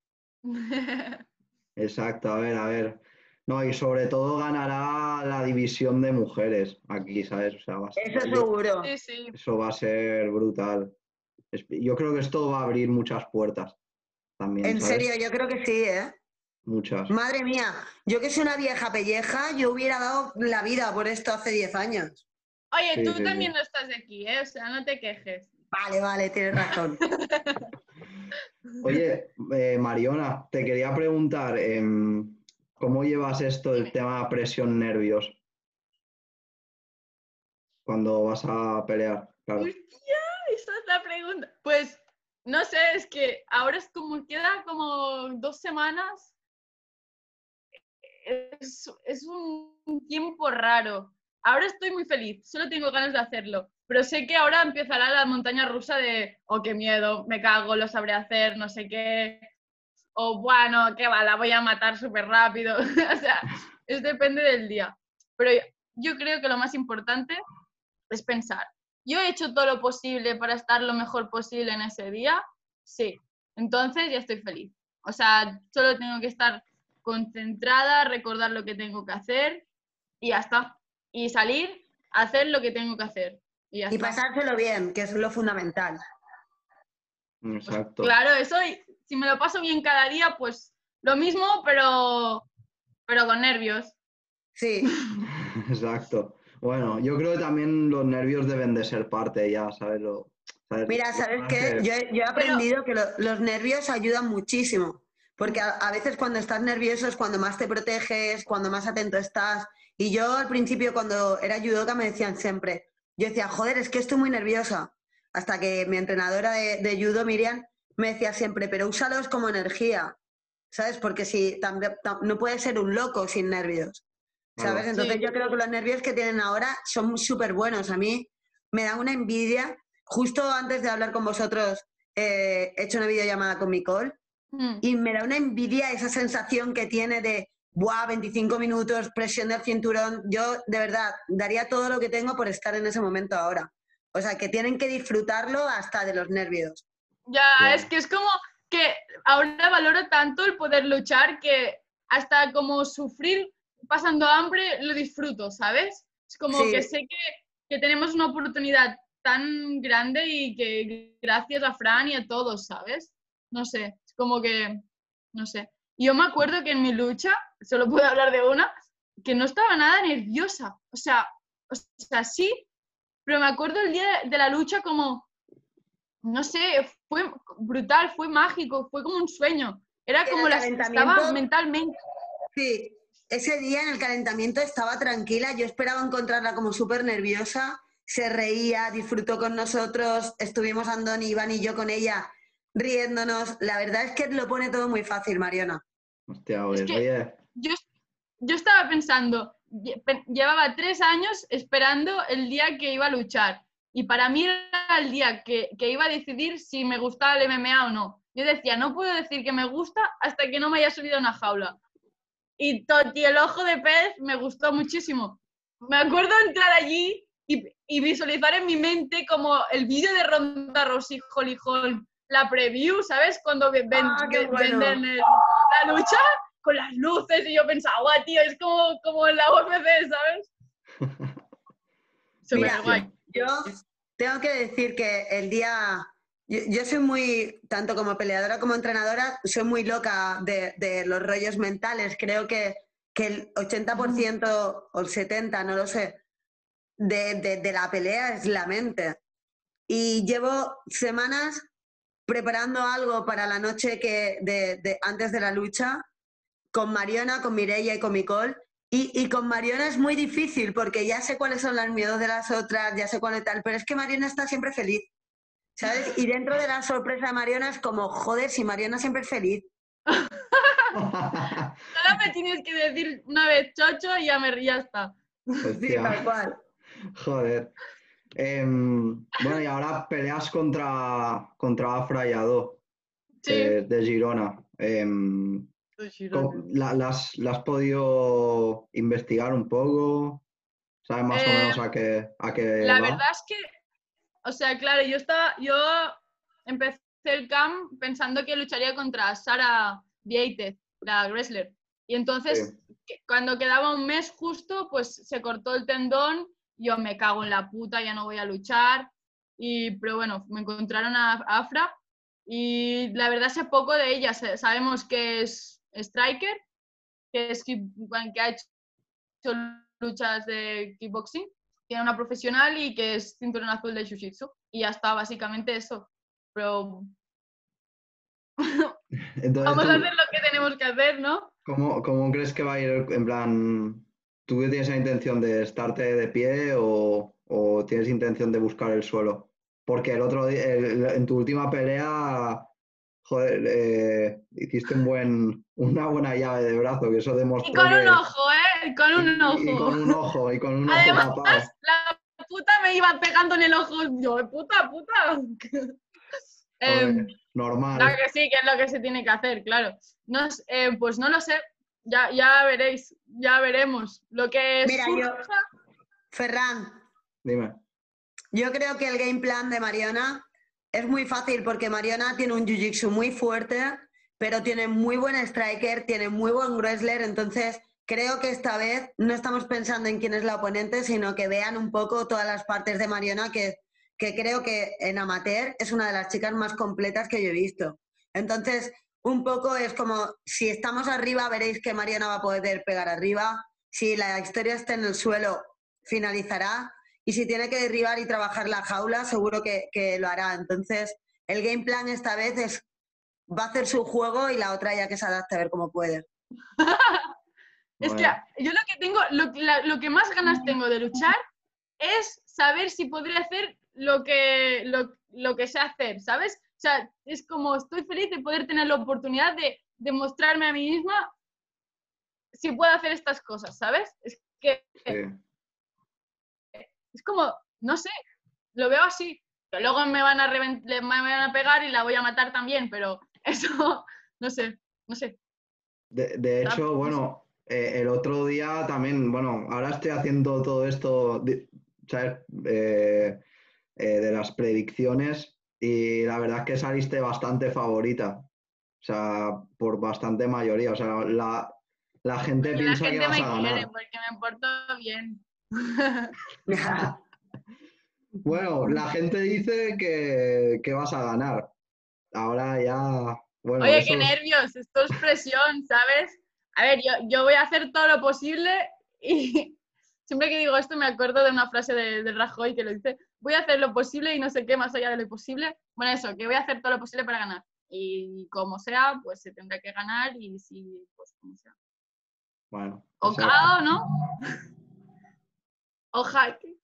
<laughs> Exacto, a ver, a ver. No, y sobre todo ganará la división de mujeres aquí, ¿sabes? O sea, va a ser- Eso seguro. Sí, sí. eso va a ser brutal. Yo creo que esto va a abrir muchas puertas también. En ¿sabes? serio, yo creo que sí, ¿eh? Muchas. Madre mía, yo que soy una vieja pelleja, yo hubiera dado la vida por esto hace 10 años. Oye, Sí, tú sí, también sí. no estás aquí, ¿eh? O sea, no te quejes. Vale, vale, tienes razón. <laughs> Oye, eh, Mariona, te quería preguntar, em, ¿cómo llevas esto del tema presión nervios? Cuando vas a pelear, claro. Hostia, esa es la pregunta. Pues no sé, es que ahora es como, queda como dos semanas. Es un tiempo raro. Ahora estoy muy feliz, solo tengo ganas de hacerlo. Pero sé que ahora empezará la montaña rusa de, oh, qué miedo, me cago, lo sabré hacer, no sé qué. O bueno, qué va, la voy a matar súper rápido. <laughs> o sea, es depende del día. Pero yo creo que lo más importante es pensar, ¿yo he hecho todo lo posible para estar lo mejor posible en ese día? Sí. Entonces ya estoy feliz. O sea, solo tengo que estar concentrada, recordar lo que tengo que hacer y ya está. Y salir, hacer lo que tengo que hacer. Y, ya Y está. pasárselo bien, que es lo fundamental. Exacto. Claro, eso, si me lo paso bien cada día, pues lo mismo, pero, pero con nervios. Sí, <laughs> Exacto. Bueno, yo creo que también los nervios deben de ser parte ya, ¿sabes? Lo- ¿sabes? mira, ¿sabes qué? Yo, he- yo he aprendido que lo- los nervios ayudan muchísimo, porque a, a veces cuando estás nervioso es cuando más te proteges, cuando más atento estás. Y yo al principio cuando era judoka me decían siempre, yo decía, joder, es que estoy muy nerviosa. Hasta que mi entrenadora de, de judo, Miriam, me decía siempre, pero úsalos como energía, ¿sabes? Porque si también, tam- no puedes ser un loco sin nervios. ¿Sabes? Entonces Sí. yo creo que los nervios que tienen ahora son súper buenos. A mí me da una envidia. Justo antes de hablar con vosotros eh, he hecho una videollamada con Nicole Mm. y me da una envidia esa sensación que tiene de, ¡buah! 25 minutos, presión del cinturón. Yo, de verdad, daría todo lo que tengo por estar en ese momento ahora. O sea, que tienen que disfrutarlo hasta de los nervios. Ya, es que es como que ahora valoro tanto el poder luchar que hasta como sufrir pasando hambre lo disfruto, ¿sabes? Es como Sí. que sé que, que tenemos una oportunidad tan grande y que gracias a Fran y a todos, ¿sabes? No sé, es como que, no sé. Yo me acuerdo que en mi lucha, solo puedo hablar de una, que no estaba nada nerviosa. O sea, o sea, sí, pero me acuerdo el día de la lucha como, no sé, fue brutal, fue mágico, fue como un sueño. Era como calentamiento- estaba mentalmente. Sí, ese día en el calentamiento estaba tranquila, yo esperaba encontrarla como súper nerviosa, se reía, disfrutó con nosotros, estuvimos Andoni, Iván y yo con ella riéndonos. La verdad es que lo pone todo muy fácil, Mariona. Hostia, Es oye, que- oye, Yo, yo estaba pensando, lle- pe- llevaba tres años esperando el día que iba a luchar. Y para mí era el día que, que iba a decidir si me gustaba el MMA o no. Yo decía, no puedo decir que me gusta hasta que no me haya subido a una jaula. Y Toti, el ojo de pez, me gustó muchísimo. Me acuerdo entrar allí y, y visualizar en mi mente como el vídeo de Ronda Rousey, Holly Holm, la preview, ¿sabes? Cuando ven, Ah, ven- bueno. venden el- la lucha con las luces y yo pensaba, guau, tío, es como, como en la UFC, ¿sabes? <laughs> Súper Mira, guay. Yo tengo que decir que el día, yo, yo soy muy, tanto como peleadora como entrenadora, soy muy loca de, de los rollos mentales. Creo que, que el 80% o el 70%, no lo sé, de, de- de la pelea es la mente. Y llevo semanas preparando algo para la noche que de, de- antes de la lucha con Mariona, con Mireia y con Micol. Y, y con Mariona es muy difícil porque ya sé cuáles son los miedos de las otras, ya sé cuál es tal, pero es que Mariona está siempre feliz, ¿sabes? Y dentro de la sorpresa de Mariona es como, joder, si Mariona siempre es feliz. Ahora me tienes que decir una vez chocho y ya, me, ya está. Sí, tal cual. joder. Em, bueno, y ahora peleas contra, contra Afra y Ado, Sí. eh, de Girona. ¿cómo- la, las, la has podido investigar un poco? ¿Sabes más o Eh, menos a qué, a qué La va? verdad es que, o sea, claro, yo estaba, yo empecé el camp pensando que lucharía contra Sara Vieitez, la wrestler. Y entonces, que- cuando quedaba un mes justo, pues se cortó el tendón, yo me cago en la puta, ya no voy a luchar. Y, pero bueno, me encontraron a, Afra y la verdad sé poco de ella. Sa- Sabemos que es striker, que, es, que ha hecho luchas de kickboxing, es una profesional y que es cinturón azul de Jiu-Jitsu. Y ya está, básicamente eso. Pero <laughs> Entonces, vamos a hacer lo que tenemos que hacer, ¿no? ¿Cómo, cómo crees que va a ir? En plan, ¿tú tienes la intención de estarte de pie o, o tienes intención de buscar el suelo porque el otro día, el- en tu última pelea, joder, eh, hiciste un buen, una buena llave de brazo, que eso demostró Y con un ojo, ¿eh? Con un ojo. Y, con un ojo, y con un ojo Además, tapado. la puta me iba pegando en el ojo. Yo, puta, puta. <laughs> Em, normal. Claro que sí, que es lo que se tiene que hacer, claro. No, es- eh, pues no lo sé, ya, ya veréis, ya veremos. Lo que Mira, yo- Ferran, Dime. yo creo que el game plan de Mariona es muy fácil porque Mariona tiene un jiu-jitsu muy fuerte, pero tiene muy buen striker, tiene muy buen wrestler, entonces creo que esta vez no estamos pensando en quién es la oponente, sino que vean un poco todas las partes de Mariona, que, que creo que en amateur es una de las chicas más completas que yo he visto. Entonces, un poco es como, si estamos arriba, veréis que Mariona va a poder pegar arriba, si la historia está en el suelo, finalizará, y si tiene que derribar y trabajar la jaula, seguro que, que lo hará. Entonces, el game plan esta vez es, va a hacer su juego y la otra ya que se adapte a ver cómo puede. <laughs> Es Bueno, que yo lo que tengo, lo, la- lo que más ganas tengo de luchar es saber si podría hacer lo que, lo, lo que sé hacer, ¿sabes? O sea, es como estoy feliz de poder tener la oportunidad de demostrarme a mí misma si puedo hacer estas cosas, ¿sabes? Es que sí. Es como, no sé, lo veo así. Que luego me van a me van a pegar y la voy a matar también, pero <laughs> eso, no sé, no sé. De, de hecho, bueno, eh, el otro día también, bueno, ahora estoy haciendo todo esto, ¿sabes? Eh, eh, de las predicciones y la verdad es que saliste bastante favorita. O sea, por bastante mayoría. O sea, la, la gente la piensa que vas me a quiere ganar. porque me porto bien. <laughs> Bueno, la gente dice que, que vas a ganar. Ahora ya, bueno, Oye, eso qué nervios, esto es presión, ¿sabes? A ver, yo, yo voy a hacer todo lo posible y <laughs> siempre que digo esto me acuerdo de una frase de, de Rajoy que lo dice, voy a hacer lo posible y no sé qué más allá de lo posible. Bueno, eso, que voy a hacer todo lo posible para ganar. Y como sea, pues se tendrá que ganar y si, pues como sea. bueno, O o sea, cao, ¿no? <laughs> O jaque.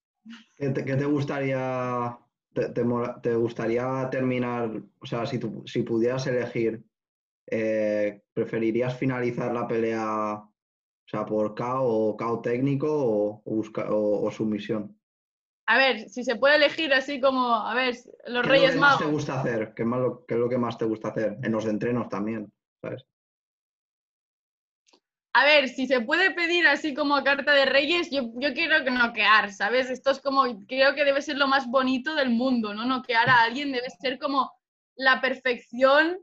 ¿qué te, qué te gustaría, te, te gustaría terminar, o sea, si, tú- si pudieras elegir, eh, ¿preferirías finalizar la pelea, o sea, por KO o KO técnico o, o busca- o- o sumisión? A ver, si se puede elegir así como, a ver, los ¿Qué es lo Reyes que más te Magos. gusta hacer? ¿Qué, más lo- qué es lo que más te gusta hacer? En los entrenos también, ¿sabes? A ver, si se puede pedir así como carta de reyes, yo, yo quiero que noquear, ¿sabes? Esto es como, creo que debe ser lo más bonito del mundo, ¿no? Noquear a alguien debe ser como la perfección,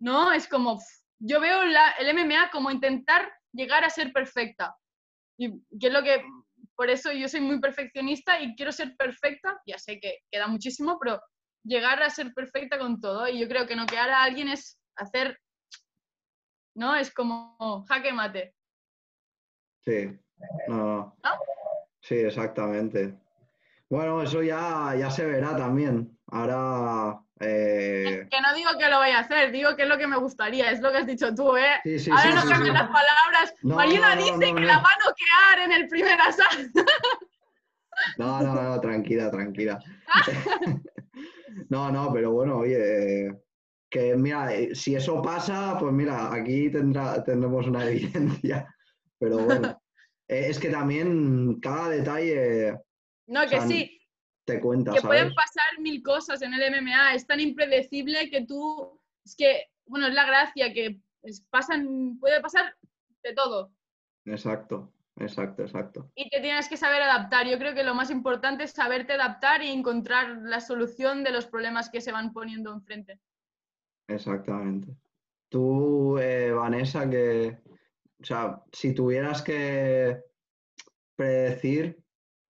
¿no? Es como, yo veo el MMA como intentar llegar a ser perfecta. Y que es lo que, por eso yo soy muy perfeccionista y quiero ser perfecta, ya sé que queda muchísimo, pero llegar a ser perfecta con todo. Y yo creo que noquear a alguien es hacer, ¿no? Es como jaque mate. Sí, no, no. ¿No? Sí, exactamente. Bueno, eso ya, ya se verá también. Ahora, eh, Que no digo que lo vaya a hacer, digo que es lo que me gustaría, es lo que has dicho tú, ¿eh? sí, sí, Ahora sí, no cambian las palabras. No, no, dice que la va a noquear en el primer asalto. <laughs> No, no, no, tranquila, tranquila. <laughs> <laughs> No, no, pero bueno, oye, que mira, eh, si eso pasa, pues mira, aquí tendrá, tendremos una <laughs> evidencia. Pero bueno, eh, es que también cada detalle No, que O sea, sí, te cuenta, que ¿sabes? pueden pasar mil cosas en el MMA, es tan impredecible que tú, es que, bueno, es la gracia, que pasan, puede pasar de todo. Exacto, exacto, exacto. Y te tienes que saber adaptar. Yo creo que lo más importante es saberte adaptar y encontrar la solución de los problemas que se van poniendo enfrente. Exactamente. Tú, eh, Vanessa, que, o sea, si tuvieras que predecir,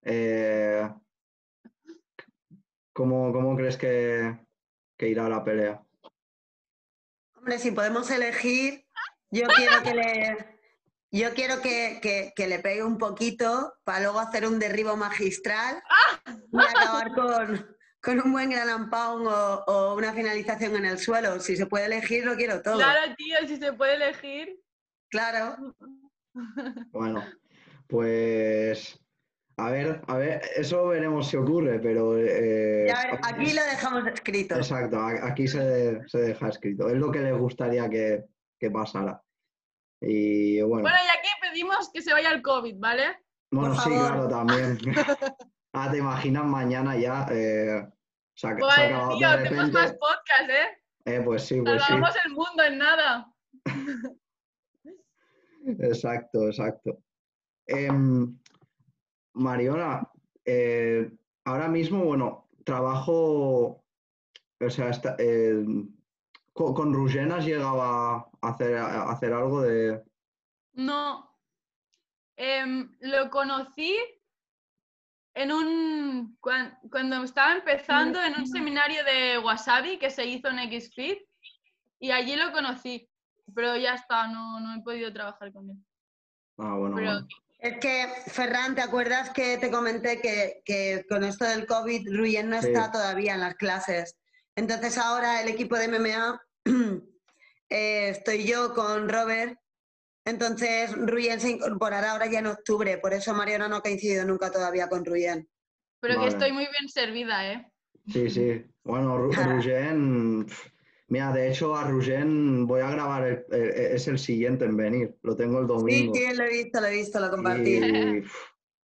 eh, ¿cómo, cómo crees que, que irá la pelea? Hombre, si podemos elegir, yo quiero que le, yo quiero que, que- que le pegue un poquito para luego hacer un derribo magistral y acabar con, con un buen gran pound o, o una finalización en el suelo. Si se puede elegir, lo quiero todo. Claro, tío, si se puede elegir. Claro. <laughs> Bueno, pues A ver, a ver, eso veremos si ocurre, pero... eh, Ya ver, aquí lo dejamos escrito. Exacto, a- aquí se, se deja escrito. Es lo que les gustaría que, que pasara. Y bueno, Bueno, y aquí pedimos que se vaya el COVID, ¿vale? bueno, por sí, favor. claro, también. <laughs> ah, te imaginas mañana ya eh, se ha, se ha acabado tío, de repente. más podcast, ¿eh? Eh, pues sí, pues sí. Salvamos el mundo en nada. <laughs> Exacto, exacto. Em, Mariona, eh, ahora mismo, bueno, trabajo, o sea, eh, con, con Rugén has llegado a hacer, a hacer algo de... No. Em, lo conocí en un. cuan- cuando estaba empezando en un seminario de Wasabi que se hizo en XFIT y allí lo conocí. Pero ya está, no, no he podido trabajar con él. Ah, bueno, Pero- bueno. Es que, Ferran, ¿te acuerdas que te comenté que, que con esto del COVID, Ruyen no Sí. está todavía en las clases? Entonces ahora el equipo de MMA, <clears throat> eh, estoy yo con Robert, entonces Ruyen se incorporará ahora ya en octubre, por eso Mariona no ha coincidido nunca todavía con Ruyen. Pero Vale. que estoy muy bien servida, ¿eh? Sí, sí. Bueno, Ru- <laughs> pf, mira, de hecho a Rugén voy a grabar, el- el- es el siguiente en venir, lo tengo el Sí, domingo. sí, lo he visto, lo he visto, lo compartí. Y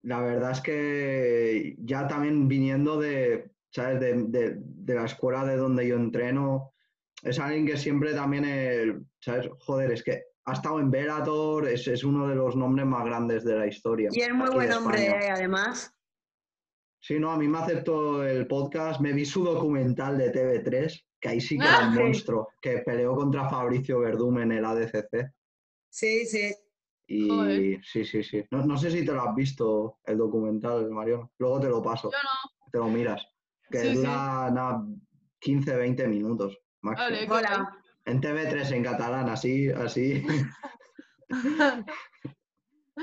la verdad es que ya también viniendo de, ¿sabes? De, de- de la escuela de donde yo entreno, es alguien que siempre también, eh, ¿sabes? Joder, es que ha estado en Bellator, es, es uno de los nombres más grandes de la historia. Y es muy buen hombre, eh, además. Sí, no, a mí me aceptó el podcast, me vi su documental de TV3, que ahí sí que era Ah, un sí. monstruo, que peleó contra Fabricio Verdum en el ADCC. Sí, sí. Y Joder. sí, sí, sí. No, no sé si te lo has visto, el documental, Mariano. Luego te lo paso, Yo no. te lo miras. Que Sí, sí. dura nada, 15, 20 minutos máximo. Vale, Mola. En TV3 en catalán, así, así. <laughs>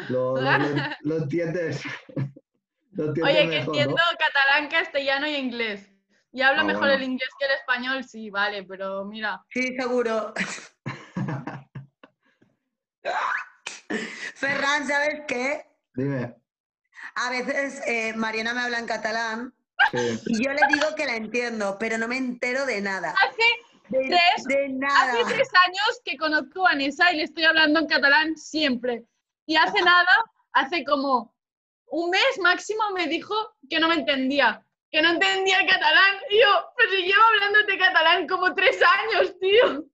lo, lo- entiendes. Lo entiendes Oye, que mejor, ¿no? entiendo catalán, castellano y inglés. Y hablo Ah, mejor bueno. el inglés que el español, sí, vale, pero mira. Sí, seguro. <laughs> Ferran, ¿sabes qué? Dime. A veces eh, Mariana me habla en catalán Sí. y yo le digo que la entiendo, pero no me entero de nada. Hace De, tres- de nada. Hace tres años que conozco a Vanessa y le estoy hablando en catalán siempre. Y hace <laughs> nada, hace como un mes máximo, me dijo que no me entendía, que no entendía el catalán. Y yo, pero si llevo hablándote catalán como tres años, tío.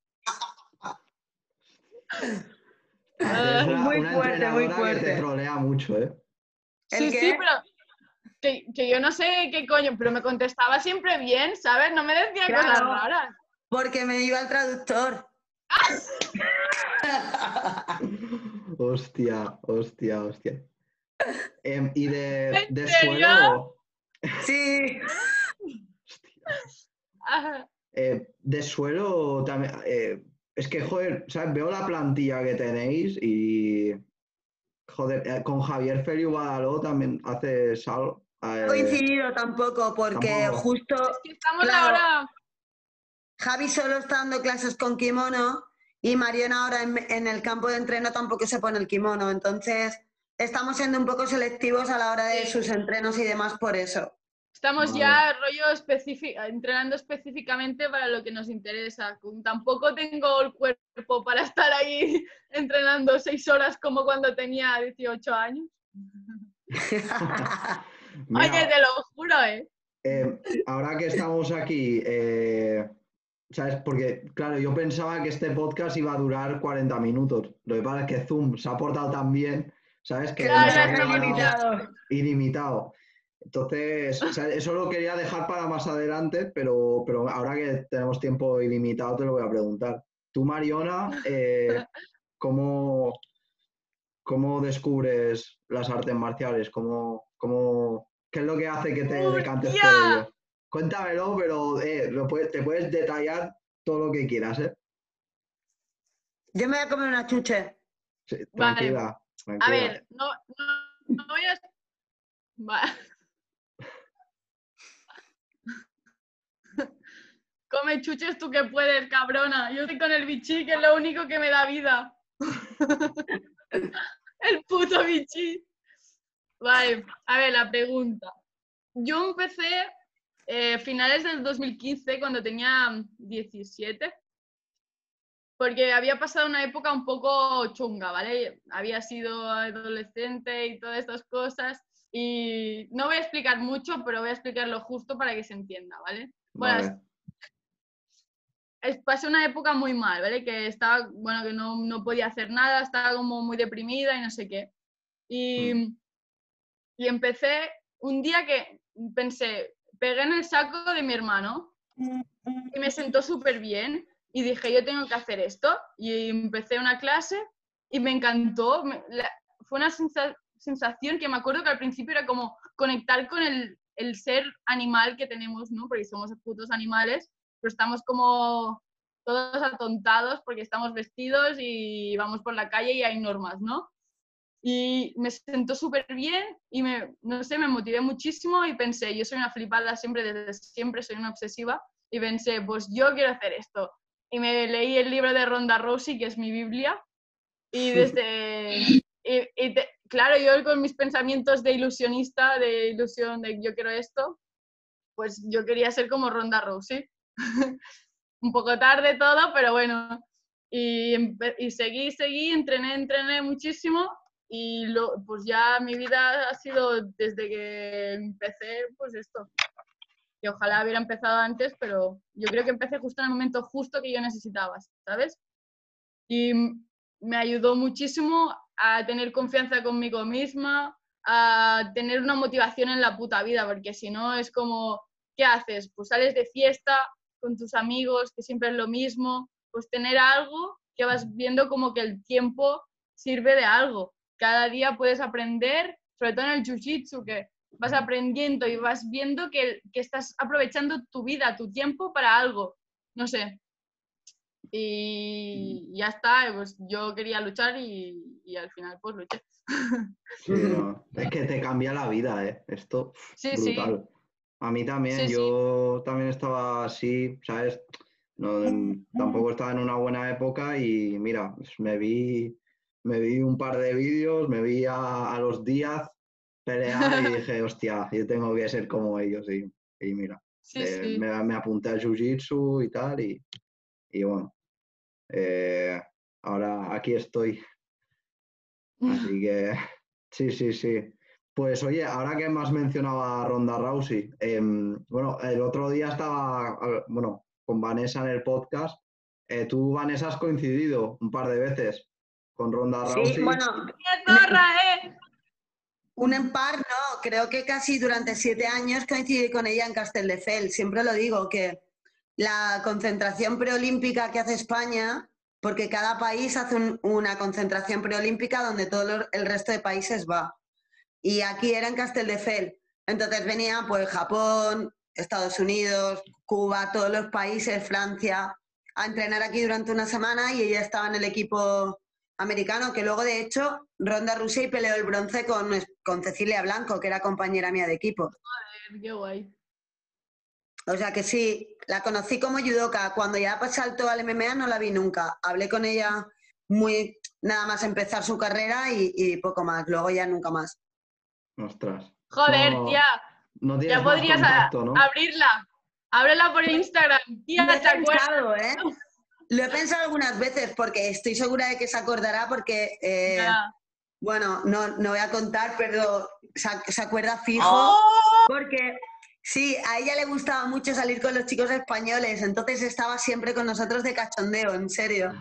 <laughs> Es una, Muy una fuerte, muy entrenadora que fuerte. te trolea mucho, ¿eh? ¿El Sí, qué? sí, pero que, que yo no sé qué coño, pero me contestaba siempre bien, ¿sabes? No me decía cosas Claro. raras. Porque me iba al traductor. <laughs> Hostia, hostia, hostia. Em, y de, ¿En de suelo, Sí. Ajá. eh, de suelo también. eh, es que, joder, ¿sabes? Veo la plantilla que tenéis y. Joder, eh, con Javier Feliu Badaló también haces algo. No eh, he coincidido tampoco, porque Tampoco. justo Es que estamos Claro. ahora. Javi solo está dando clases con kimono y Mariona ahora en, en el campo de entreno tampoco se pone el kimono. Entonces, estamos siendo un poco selectivos a la hora de Sí. sus entrenos y demás por eso. Estamos ya rollo específico, entrenando específicamente para lo que nos interesa. Tampoco tengo el cuerpo para estar ahí <laughs> entrenando seis horas como cuando tenía 18 años. <laughs> Oye, te lo juro, ¿eh? eh, ahora que estamos aquí, eh, ¿sabes? Porque, claro, yo pensaba que este podcast iba a durar 40 minutos. Lo que pasa es que Zoom se ha portado tan bien, ¿sabes? Que Claro, ilimitado. ilimitado. Entonces, o sea, eso lo quería dejar para más adelante, pero, pero ahora que tenemos tiempo ilimitado te lo voy a preguntar. Tú, Mariona, eh, ¿cómo, cómo descubres las artes marciales? ¿Cómo, cómo, ¿Qué es lo que hace que te decantes por ello? Cuéntamelo, pero eh, lo puedes- te puedes detallar todo lo que quieras, ¿eh? Yo me voy a comer una chuche. Sí, Vale. tranquila, A tranquila. ver, no, no, no voy a... Va. <laughs> Come chuches tú que puedes, cabrona. Yo estoy con el bichí, que es lo único que me da vida. <laughs> el puto bichí. Vale, a ver, la pregunta. Yo empecé eh, finales del 2015, cuando tenía 17, porque había pasado una época un poco chunga, ¿vale? Había sido adolescente y todas estas cosas, y no voy a explicar mucho, pero voy a explicar lo justo para que se entienda, ¿vale? Bueno, Vale. es- pasé una época muy mal, ¿vale? Que estaba, bueno, que no, no podía hacer nada, estaba como muy deprimida y no sé qué. Y, y empecé un día que pensé, pegué en el saco de mi hermano y me sentó súper bien y dije, yo tengo que hacer esto. Y empecé una clase y me encantó. me- la- fue una sensa- sensación que me acuerdo que al principio era como conectar con el, el ser animal que tenemos, ¿no? Porque somos putos animales, pero estamos como todos atontados porque estamos vestidos y vamos por la calle y hay normas, ¿no? Y me sentó súper bien y me, no sé, me motivé muchísimo y pensé, yo soy una flipada siempre, desde siempre soy una obsesiva, y pensé, pues yo quiero hacer esto. Y me leí el libro de Ronda Rousey, que es mi Biblia, y desde... y- y te- claro, yo con mis pensamientos de ilusionista, de ilusión de yo quiero esto, pues yo quería ser como Ronda Rousey. <laughs> Un poco tarde todo, pero bueno. Y, y seguí, seguí, entrené, entrené muchísimo y lo, pues ya mi vida ha sido desde que empecé, pues esto. Que ojalá hubiera empezado antes, pero yo creo que empecé justo en el momento justo que yo necesitaba, ¿sabes? Y me ayudó muchísimo a tener confianza conmigo misma, a tener una motivación en la puta vida, porque si no es como, ¿qué haces? Pues sales de fiesta con tus amigos, que siempre es lo mismo, pues tener algo que vas viendo como que el tiempo sirve de algo. Cada día puedes aprender, sobre todo en el jiu-jitsu, que vas aprendiendo y vas viendo que, que estás aprovechando tu vida, tu tiempo para algo. No sé. Y ya está, pues yo quería luchar y, y al final pues luché. Sí, no, <laughs> Es que te cambia la vida, ¿eh? Esto, Sí, sí. brutal. A mí también, Sí, sí. yo también estaba así, ¿sabes? No, <laughs> tampoco estaba en una buena época y mira, pues me vi, me vi un par de vídeos, me vi a, a los días pelear y <laughs> dije, hostia, yo tengo que ser como ellos y, y mira, Sí, eh, sí. Me, me apunté a Jiu-Jitsu y tal y, y bueno, eh, ahora aquí estoy. Así <laughs> que sí, sí, sí. Pues oye, ahora que me has mencionado a Ronda Rousey, em, bueno, el otro día estaba, bueno, con Vanessa en el podcast. Eh, tú, Vanessa, has coincidido un par de veces con Ronda Sí, Rousey. bueno, ¡Qué zorra, eh! un en par no, creo que casi durante siete años coincidí con ella en Castelldefels. Siempre lo digo, que la concentración preolímpica que hace España, porque cada país hace un- una concentración preolímpica donde todo lo- el resto de países va. Y aquí era en Castelldefels. Entonces venía pues Japón, Estados Unidos, Cuba, todos los países, Francia, a entrenar aquí durante una semana y ella estaba en el equipo americano, que luego de hecho Ronda Rousey peleó el bronce con, con Cecilia Blanco, que era compañera mía de equipo. Qué guay. O sea que sí, la conocí como judoka. Cuando ya saltó al MMA no la vi nunca. Hablé con ella muy nada más empezar su carrera y, y poco más. Luego ya nunca más. Ostras. Joder, No, tía, No ya podrías a- contacto, ¿no? abrirla. Ábrela por Instagram. Tía, he ¿te acuerdas? pensado, ¿eh? Lo he pensado algunas veces porque estoy segura de que se acordará porque, eh, bueno, no, no voy a contar, pero se, ac- se acuerda fijo. ¡Oh! Porque sí, a ella le gustaba mucho salir con los chicos españoles, entonces estaba siempre con nosotros de cachondeo, en serio.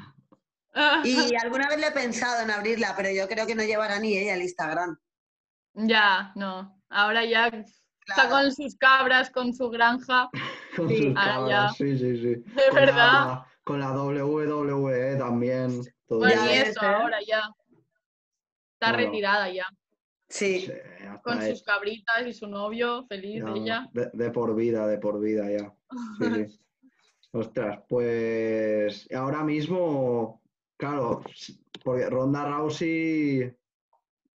Y <laughs> alguna vez le he pensado en abrirla, pero yo creo que no llevará ni ella el Instagram. Ya, no. Ahora ya está con sus cabras, con su granja. <laughs> Con Sí, sus ahora cabras, ya. sí, sí, sí. De verdad. Con la WWE también. todo Bueno, Ya y eso. ¿eh? ahora ya. Está Bueno. retirada ya. Sí. Con ahí, sus cabritas y su novio, feliz ya, ella. de, de por vida, de por vida ya. Sí, sí. <laughs> Ostras, pues ahora mismo, claro, porque Ronda Rousey eh,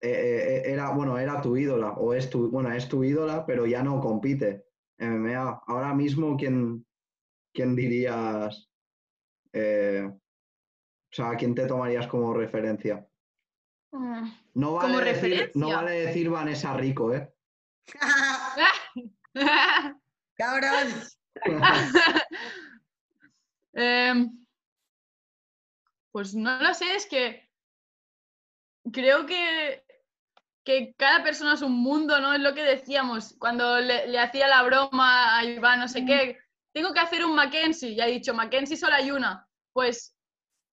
eh, era, bueno, era tu ídola, o es tu, bueno, es tu ídola, pero ya no compite MMA. Ahora mismo, ¿quién, quién dirías, eh, o sea, quién te tomarías como referencia? Mm. No vale, Como decir, no referencia. vale decir Vanessa Rico, ¿eh? <laughs> Cabrón. <laughs> Em, pues no lo sé, es que creo que, que cada persona es un mundo, ¿no? Es lo que decíamos cuando le, le hacía la broma a Iván, no sé qué. Tengo que hacer un Mackenzie, ya he dicho, Mackenzie solo hay una. Pues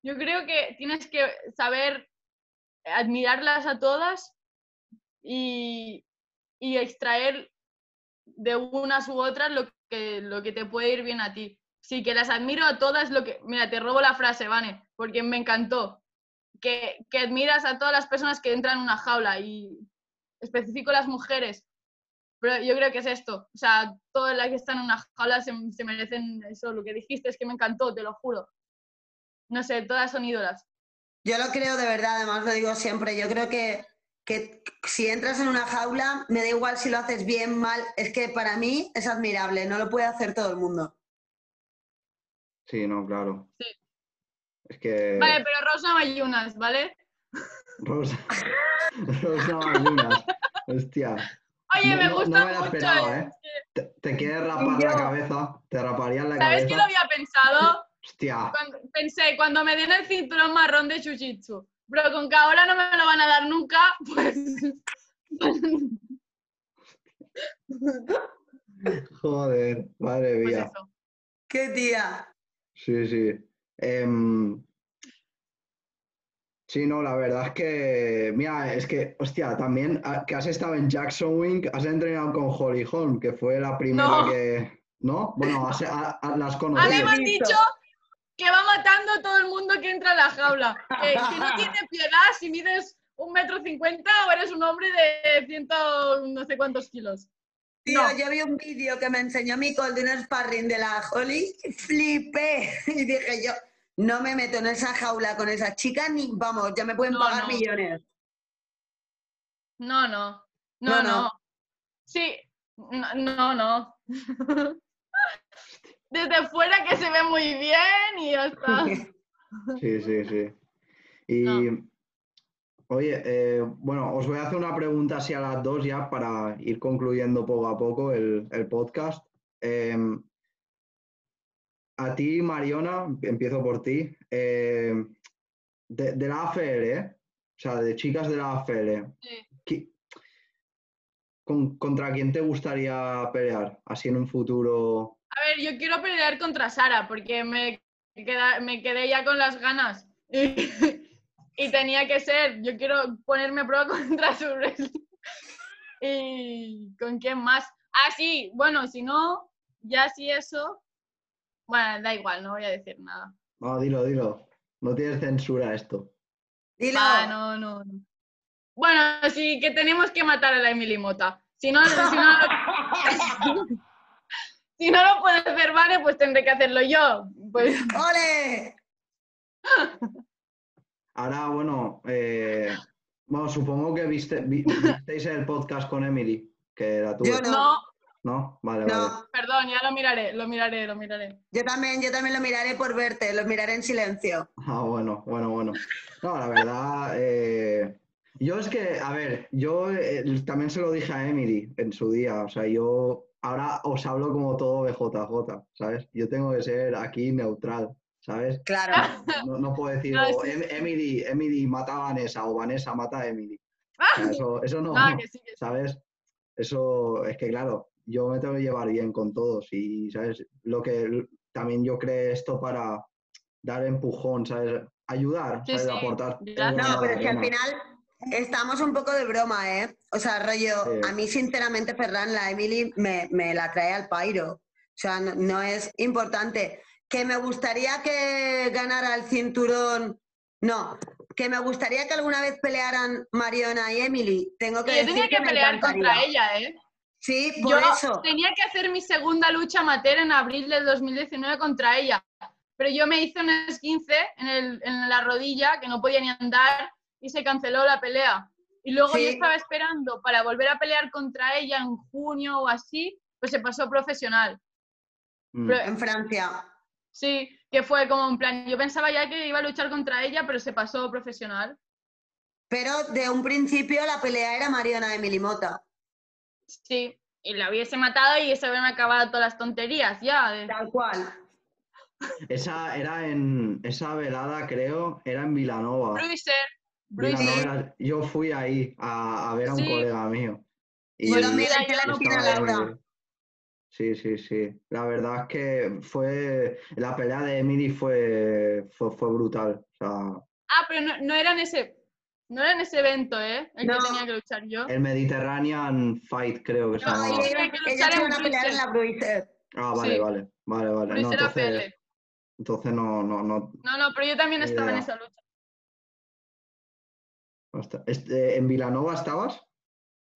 yo creo que tienes que saber admirarlas a todas y, y extraer de unas u otras lo que, lo que te puede ir bien a ti. Sí, que las admiro a todas, lo que... Mira, te robo la frase, Vane, porque me encantó. Que, que admiras a todas las personas que entran en una jaula y especifico las mujeres. Pero yo creo que es esto. O sea, todas las que están en una jaula se, se merecen eso. Lo que dijiste es que me encantó, te lo juro. No sé, todas son ídolas. Yo lo creo de verdad, además lo digo siempre. Yo creo que, que si entras en una jaula, me da igual si lo haces bien, mal. Es que para mí es admirable, no lo puede hacer todo el mundo. Sí, no, claro. Sí. Es que. Vale, pero Rosa Mayunas, ¿vale? Rosa, <laughs> Rosa Mayunas. Hostia. Oye, No- me gusta no me mucho. esperaba, es ¿eh? Te, te quieres rapar yo. la cabeza, te raparías la ¿Sabes cabeza. qué lo había pensado? Hostia. Cuando- pensé, cuando me den el cinturón marrón de Jiu-Jitsu, pero con que ahora no me lo van a dar nunca, <laughs> pues... Joder, madre pues mía. eso. ¡Qué tía! Sí, sí. Em, sí, no, la verdad es que, mira, es que, hostia, también ah, que has estado en Jackson Wink, has entrenado con Holly Holm, que fue la primera No. que, ¿no? Bueno, has- a- a- las conocido. me han visto. dicho que va matando a todo el mundo que entra a la jaula. Que, que no tiene <laughs> piedad si mides un metro cincuenta o eres un hombre de ciento no sé cuántos kilos. Tío, No. yo vi un vídeo que me enseñó Nicole de un sparring de la Holly y flipé. <laughs> Y dije yo, no me meto en esa jaula con esa chica ni, vamos, ya me pueden No, pagar no. millones. No, no. No, No, no. no. Sí, no, no. no. <laughs> Desde fuera que se ve muy bien y ya está. <laughs> Sí, sí, sí. Y, No. oye, eh, bueno, os voy a hacer una pregunta así a las dos ya para ir concluyendo poco a poco el, el podcast. Em, a ti, Mariona, empiezo por ti. em, de, de la AFL, ¿eh? O sea, de chicas de la AFL. Sí. ¿qui- con- ¿Contra quién te gustaría pelear? Así en un futuro. A ver, yo quiero pelear contra Sara porque me, queda- me quedé ya con las ganas. Y, <laughs> y tenía que ser, yo quiero ponerme a prueba <laughs> contra su. ¿Y con quién más? Ah, sí, bueno, si no, ya si eso. Bueno, da igual, no voy a decir nada. No, dilo, dilo. No tienes censura esto. Dilo. Ah, no, no, no. Bueno, sí, que tenemos que matar a la Emily Mota. Si no, si no, lo, <laughs> si no lo puede hacer Vane, pues tendré que hacerlo yo. Pues <laughs> ¡Ole! Ahora, bueno, eh, bueno, supongo que viste, vi- visteis el podcast con Emily, que la tuve. Yo no. no, ¿No? Vale, vale. No, perdón, ya lo miraré, lo miraré, lo miraré. yo también, yo también lo miraré por verte, lo miraré en silencio. Ah, bueno, bueno, bueno. No, la verdad, eh, yo es que, a ver, yo eh, también se lo dije a Emily en su día, o sea, yo ahora os hablo como todo BJJ, ¿sabes? Yo tengo que ser aquí neutral, ¿sabes? Claro. No, no puedo decir, No, <laughs> o sí, Em- Emily, Emily mata a Vanessa o Vanessa mata a Emily. <laughs> O sea, eso, eso no, Nada, que sí, que sí. ¿sabes? Eso es que, claro, yo me tengo que llevar bien con todos y, ¿sabes? Lo que también yo creo esto para dar empujón, ¿sabes? Ayudar, Sí, ¿sabes? sí, Aportar. No, pero es que al final estamos un poco de broma, ¿eh? O sea, rollo, Sí. a mí sinceramente Ferran, la Emily me, me la trae al pairo. O sea, no, no es importante. Que me gustaría que ganara el cinturón, no. Que me gustaría que alguna vez pelearan Mariona y Emily. Tengo que Yo decir tenía que pelear encantaría. contra ella, ¿eh? Sí, por Yo eso. tenía que hacer mi segunda lucha amateur en abril del 2019 contra ella. Pero yo me hice un esguince en, el- en la rodilla que no podía ni andar y se canceló la pelea. Y luego Sí. yo estaba esperando para volver a pelear contra ella en junio o así, pues se pasó profesional. Mm. Pero- En Francia. sí, que fue como en plan, yo pensaba ya que iba a luchar contra ella, pero se pasó profesional. Pero de un principio la pelea era Mariona Emily Mota. Sí, y la hubiese matado y se habían acabado todas las tonterías ya. Tal cual. Esa era en. Esa velada, creo, era en Vilanova. Bruiser, yo fui ahí a, a ver a un Sí. colega mío. Y Bueno, mira, yo la no estaba Laura. Sí, sí, sí. La verdad es que fue. La pelea de Emily fue, fue, fue brutal. O sea, Ah, pero no, no era en ese. No era en ese evento, ¿eh? El No. que tenía que luchar yo. el Mediterranean Fight, creo que se No, No, llamaba. sí, ella, hay que luchar en pelear en la Bruiser. Ah, vale, Sí. vale. Vale, vale. No, entonces, APL. entonces no, no, no, No, no, pero yo también estaba en esa lucha. no. Este, ¿En Vilanova estabas?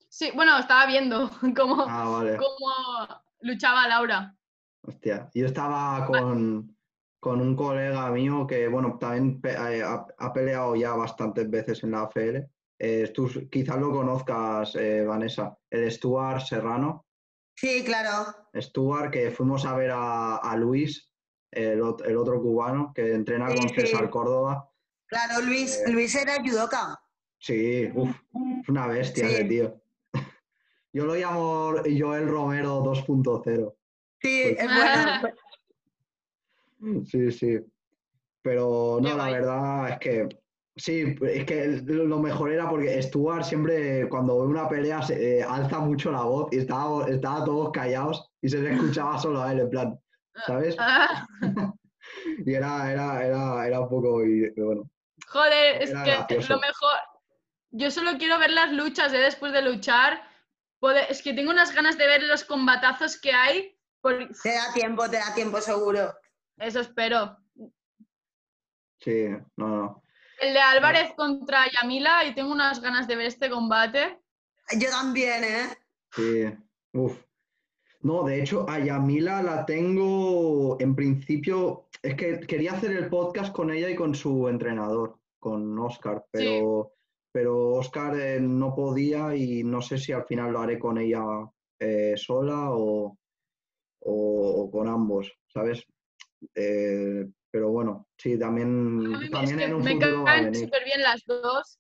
Sí, bueno, estaba viendo <laughs> cómo, Ah, vale. cómo luchaba Laura. Hostia, yo estaba con, con un colega mío que, bueno, también pe- eh, ha, ha peleado ya bastantes veces en la AFL. Eh, tú quizás lo conozcas, eh, Vanessa, el Stuart Serrano. Sí, claro. Stuart, que fuimos a ver a, a Luis, el, ot- el otro cubano, que entrena Sí, con sí. César Córdoba. Claro, Luis, Eh. Luis era judoka. Sí, uff, es una bestia Sí. ese tío. <laughs> Yo lo llamo Joel Romero 2.0. Sí, Pues- es bueno. <laughs> Sí, sí. Pero no, la verdad es que sí, es que lo mejor era porque Stuart siempre cuando ve una pelea se, eh, alza mucho la voz y estaba, estaba todos callados y se le escuchaba <laughs> solo a él, en plan, ¿sabes? Ah, <laughs> Y era, era, era, era un poco, y, bueno, joder, es que gracioso. lo mejor. Yo solo quiero ver las luchas, ¿eh? Después de luchar. Poder- Es que tengo unas ganas de ver los combatazos que hay. por- Te da tiempo, te da tiempo seguro. Eso espero. sí, no, no. El de Álvarez contra Yamila y tengo unas ganas de ver este combate. Yo también, ¿eh? Sí, uf. No, de hecho, a Yamila la tengo en principio. Es que quería hacer el podcast con ella y con su entrenador, con Oscar, pero, pero Oscar eh, no podía y no sé si al final lo haré con ella eh, sola o, o- o con ambos, ¿sabes? Eh, pero bueno, sí, también, A mí me- es también que en un me futuro caen súper bien las dos.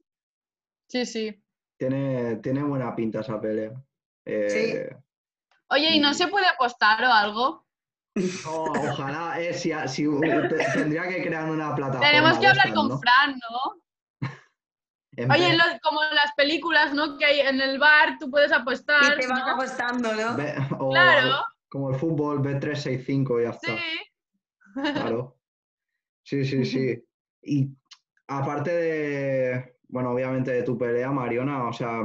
Sí, sí. Tiene, tiene buena pinta esa pelea. Eh, Oye, ¿y no se puede apostar o algo? No, ojalá, eh, si, si- te- tendría que crear una plataforma. Tenemos que hablar estas, con ¿no? Fran, ¿no? <laughs> En Oye, lo- como en las películas, ¿no? Que hay en el bar tú puedes apostar. Y te vas ¿no? apostando, ¿no? o Claro. como el fútbol, B365 y ya Sí. Claro. <laughs> Sí, sí, sí. Y aparte de, bueno, obviamente de tu pelea, Mariona, o sea,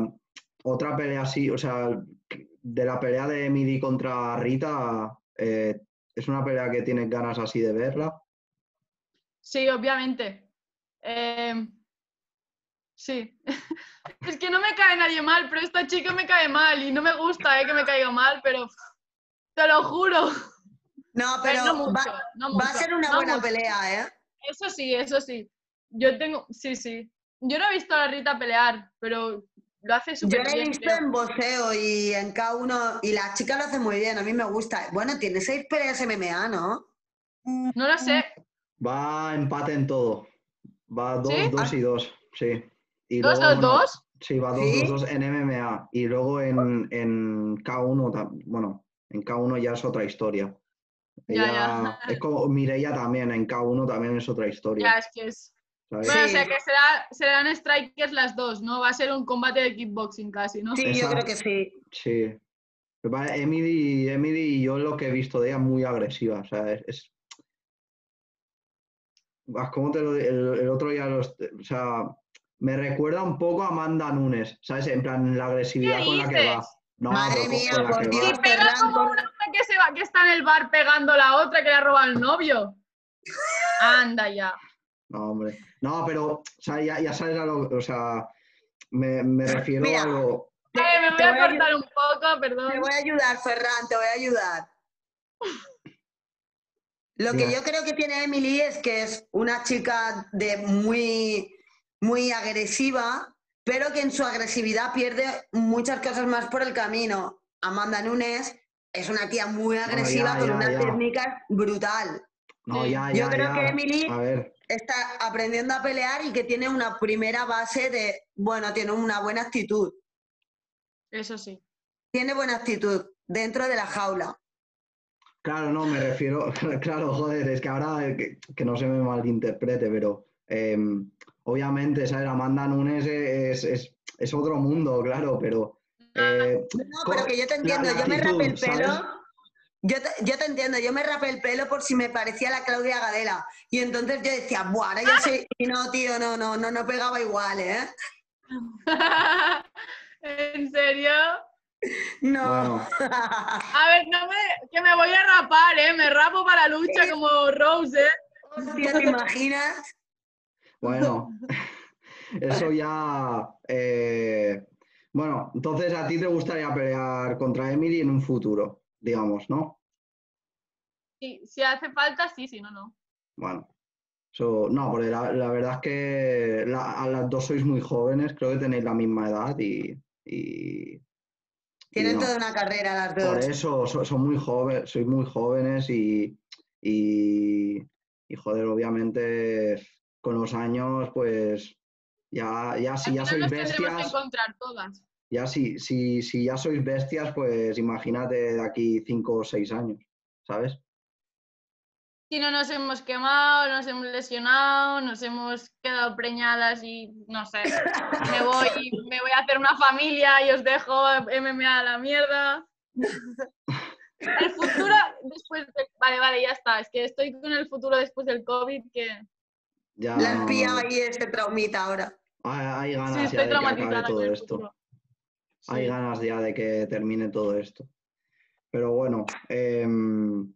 otra pelea así, o sea, de la pelea de Emily contra Rita, eh, es una pelea que tienes ganas así de verla. Sí, obviamente. Eh, sí. <laughs> es que no me cae nadie mal, pero esta chica me cae mal y no me gusta eh, que me caiga mal, pero te lo juro. No, pero no mucho, va, no va a ser una no buena mucho. pelea, ¿eh? Eso sí, eso sí. Yo tengo, sí, sí. Yo no he visto a Rita pelear, pero lo hace Yo súper la he bien. visto creo. en boxeo y en K1 y la chica lo hace muy bien, a mí me gusta. Bueno, tiene seis peleas MMA, ¿no? No lo sé. Va empate en todo. Va 2, ¿Sí? 2 y 2, sí. Y ¿Dos, luego, dos, bueno, dos? Sí, va 2, ¿Sí? 2, 2 en MMA. Y luego en, en K1, tam- bueno, en K1 ya es otra historia. Ya, Ella- ya. Es como Mireia también, en K1 también es otra Ya, historia. es que es. ¿sabes? Bueno, o sea que será, serán strikers las dos, ¿no? Va a ser un combate de kickboxing casi, ¿no? Sí, yo creo que sí. Sí. Emily, Emily, yo lo que he visto de ella es muy agresiva. O sea, es. es- ¿Cómo te lo el, el otro día los- o sea, me recuerda un poco a Amanda Nunes, ¿sabes? En plan, la agresividad ¿Qué con la que va. No, Madre mía, por Dios. pega como una que, se va, que está en el bar pegando a la otra que le ha robado el novio. Anda ya. No, hombre. No, pero, o sea, ya, ya sabes a lo, o sea, me, me refiero Mira, a lo. Te, Ay, me voy a cortar un poco, perdón. Te voy a ayudar, Ferran, te voy a ayudar. Lo que yo creo que tiene Emily es que es una chica de muy, muy agresiva, pero que en su agresividad pierde muchas cosas más por el camino. Amanda Nunes es una tía muy agresiva ya, con ya, una ya. técnica brutal. No, ya, Yo creo ya. que Emily- A ver, Está aprendiendo a pelear y que tiene una primera base de, bueno, tiene una buena actitud. Eso sí. Tiene buena actitud dentro de la jaula. claro, no, me refiero, <laughs> claro, joder, es que ahora que, que no se me malinterprete, pero em, obviamente, ¿sabes? Amanda Nunes es, es, es otro mundo, claro, pero eh, No, pero que yo te entiendo, yo me rapé el pelo. ¿sabes? Yo te, yo te entiendo, yo me rapé el pelo por si me parecía la Claudia Gadela. Y entonces yo decía, buah, ahora yo soy. Y no, tío, no, no, no, no pegaba igual, ¿eh? <laughs> ¿En serio? No. Bueno. <laughs> A ver, no me, que me voy a rapar, ¿eh? Me rapo para la lucha como Rose, ¿eh? Hostia, ¿te imaginas? Bueno, <laughs> eso ya. eh, bueno, entonces a ti te gustaría pelear contra Emily en un futuro, digamos, ¿no? Sí, si hace falta, sí, si no, no. Bueno, no, porque la, la verdad es que la- a las dos sois muy jóvenes, creo que tenéis la misma edad y. y- y Tienen no. toda una carrera las Por dos. eso, so- son muy jóvenes, sois muy jóvenes y, y, y, joder, obviamente con los años, pues ya, ya si ya sois bestias, encontrar todas. ya si, si, si ya sois bestias, pues imagínate de aquí cinco o seis años, ¿sabes? Si no nos hemos quemado, nos hemos lesionado, nos hemos quedado preñadas y no sé, me voy, me voy a hacer una familia y os dejo MMA a la mierda. El futuro después de... Vale, vale, ya está. Es que estoy con el futuro después del COVID que Ya La pillado ahí ese traumita ahora. Hay, hay ganas sí, ya de que acabe todo esto. Hay ganas ya de que termine todo esto. Pero bueno, em,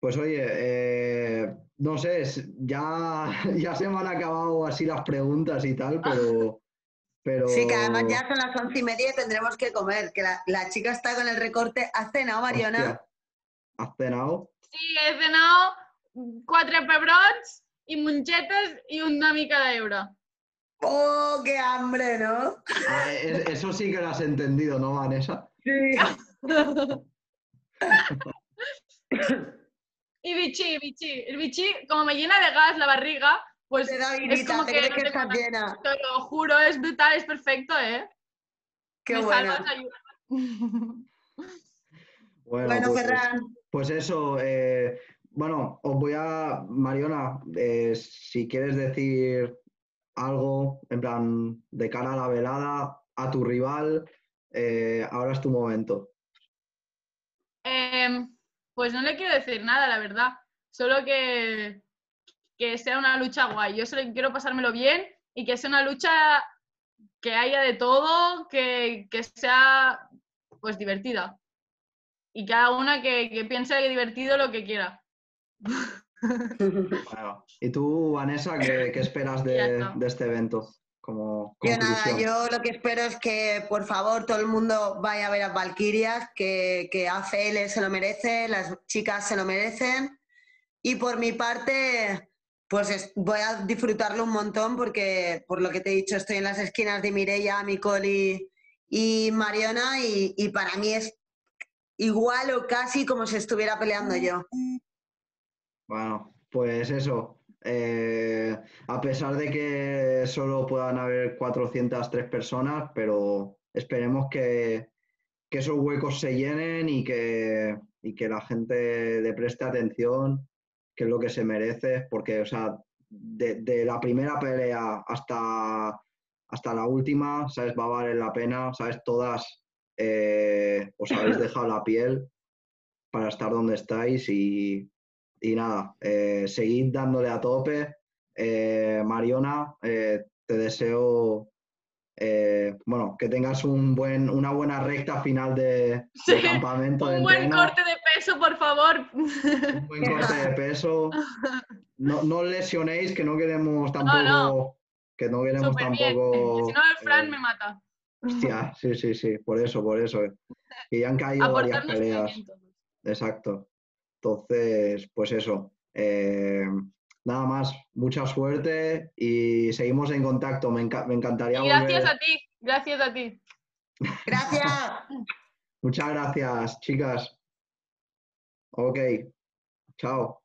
pues oye, eh, no sé, es- ya, <laughs> ya se me han acabado así las preguntas y tal, pero... <laughs> pero Sí, que además ya son las once y media y tendremos que comer. Que la, la chica está con el recorte. ¿Has cenado, Mariona? hostia, ¿Has cenado? Sí, he cenado cuatro pebrots y munchetes y una mica de euro. ¡Oh, qué hambre, ¿no? Ah, e- eso sí que lo has entendido, ¿no, Vanessa? Sí. <laughs> Y bichi, bichi. El bichi, como me llena de gas la barriga, pues Te da es como te que no nada. llena. Te lo juro, es brutal, es perfecto, ¿eh? Qué me bueno. salvas ayuda. <laughs> Bueno, Bueno, pues, Ferran, pues eso, eh, bueno, os voy a, Mariona, eh, si quieres decir algo, en plan, de cara a la velada, a tu rival, eh, ahora es tu momento. Em, pues no le quiero decir nada, la verdad. Solo que, que sea una lucha guay. Yo solo quiero pasármelo bien y que sea una lucha que haya de todo, que, que sea pues divertida. Y cada una que, que piense que divertido lo que quiera. <laughs> Bueno, <laughs> ¿y tú, Vanessa, qué, qué esperas de, de este evento como Yo nada, conclusión? yo lo que espero es que por favor todo el mundo vaya a ver a Valkyrias, que, que ACL se lo merece, las chicas se lo merecen. Y por mi parte, pues es- voy a disfrutarlo un montón porque, por lo que te he dicho, estoy en las esquinas de Mireia, Micoli y Mariona y, y para mí es igual o casi como si estuviera peleando yo. Bueno, pues eso. eh, a pesar de que solo puedan haber 403 personas, pero esperemos que, que esos huecos se llenen y que, y que la gente le preste atención, que es lo que se merece, porque, o sea, de, de la primera pelea hasta, hasta la última, ¿sabes? Va a valer la pena, ¿sabes? Todas eh, os habéis dejado la piel para estar donde estáis y, y nada, eh, seguid dándole a tope. Eh, Mariona, eh, te deseo eh, bueno, que tengas un buen, una buena recta final de, Sí, de campamento. de Un buen entreno, corte de peso, por favor. un buen corte de peso. No, no lesionéis, que no queremos tampoco. no. Que no queremos Súper tampoco. Si no, el Fran me mata. hostia, sí, sí, sí, por eso, por eso. Y ya han caído varias peleas. Exacto. Entonces, pues eso. eh, nada más, mucha suerte y seguimos en contacto. Me, enca- me encantaría Y gracias volver. a ti, gracias a ti. Gracias. <laughs> Muchas gracias, chicas. Ok, chao.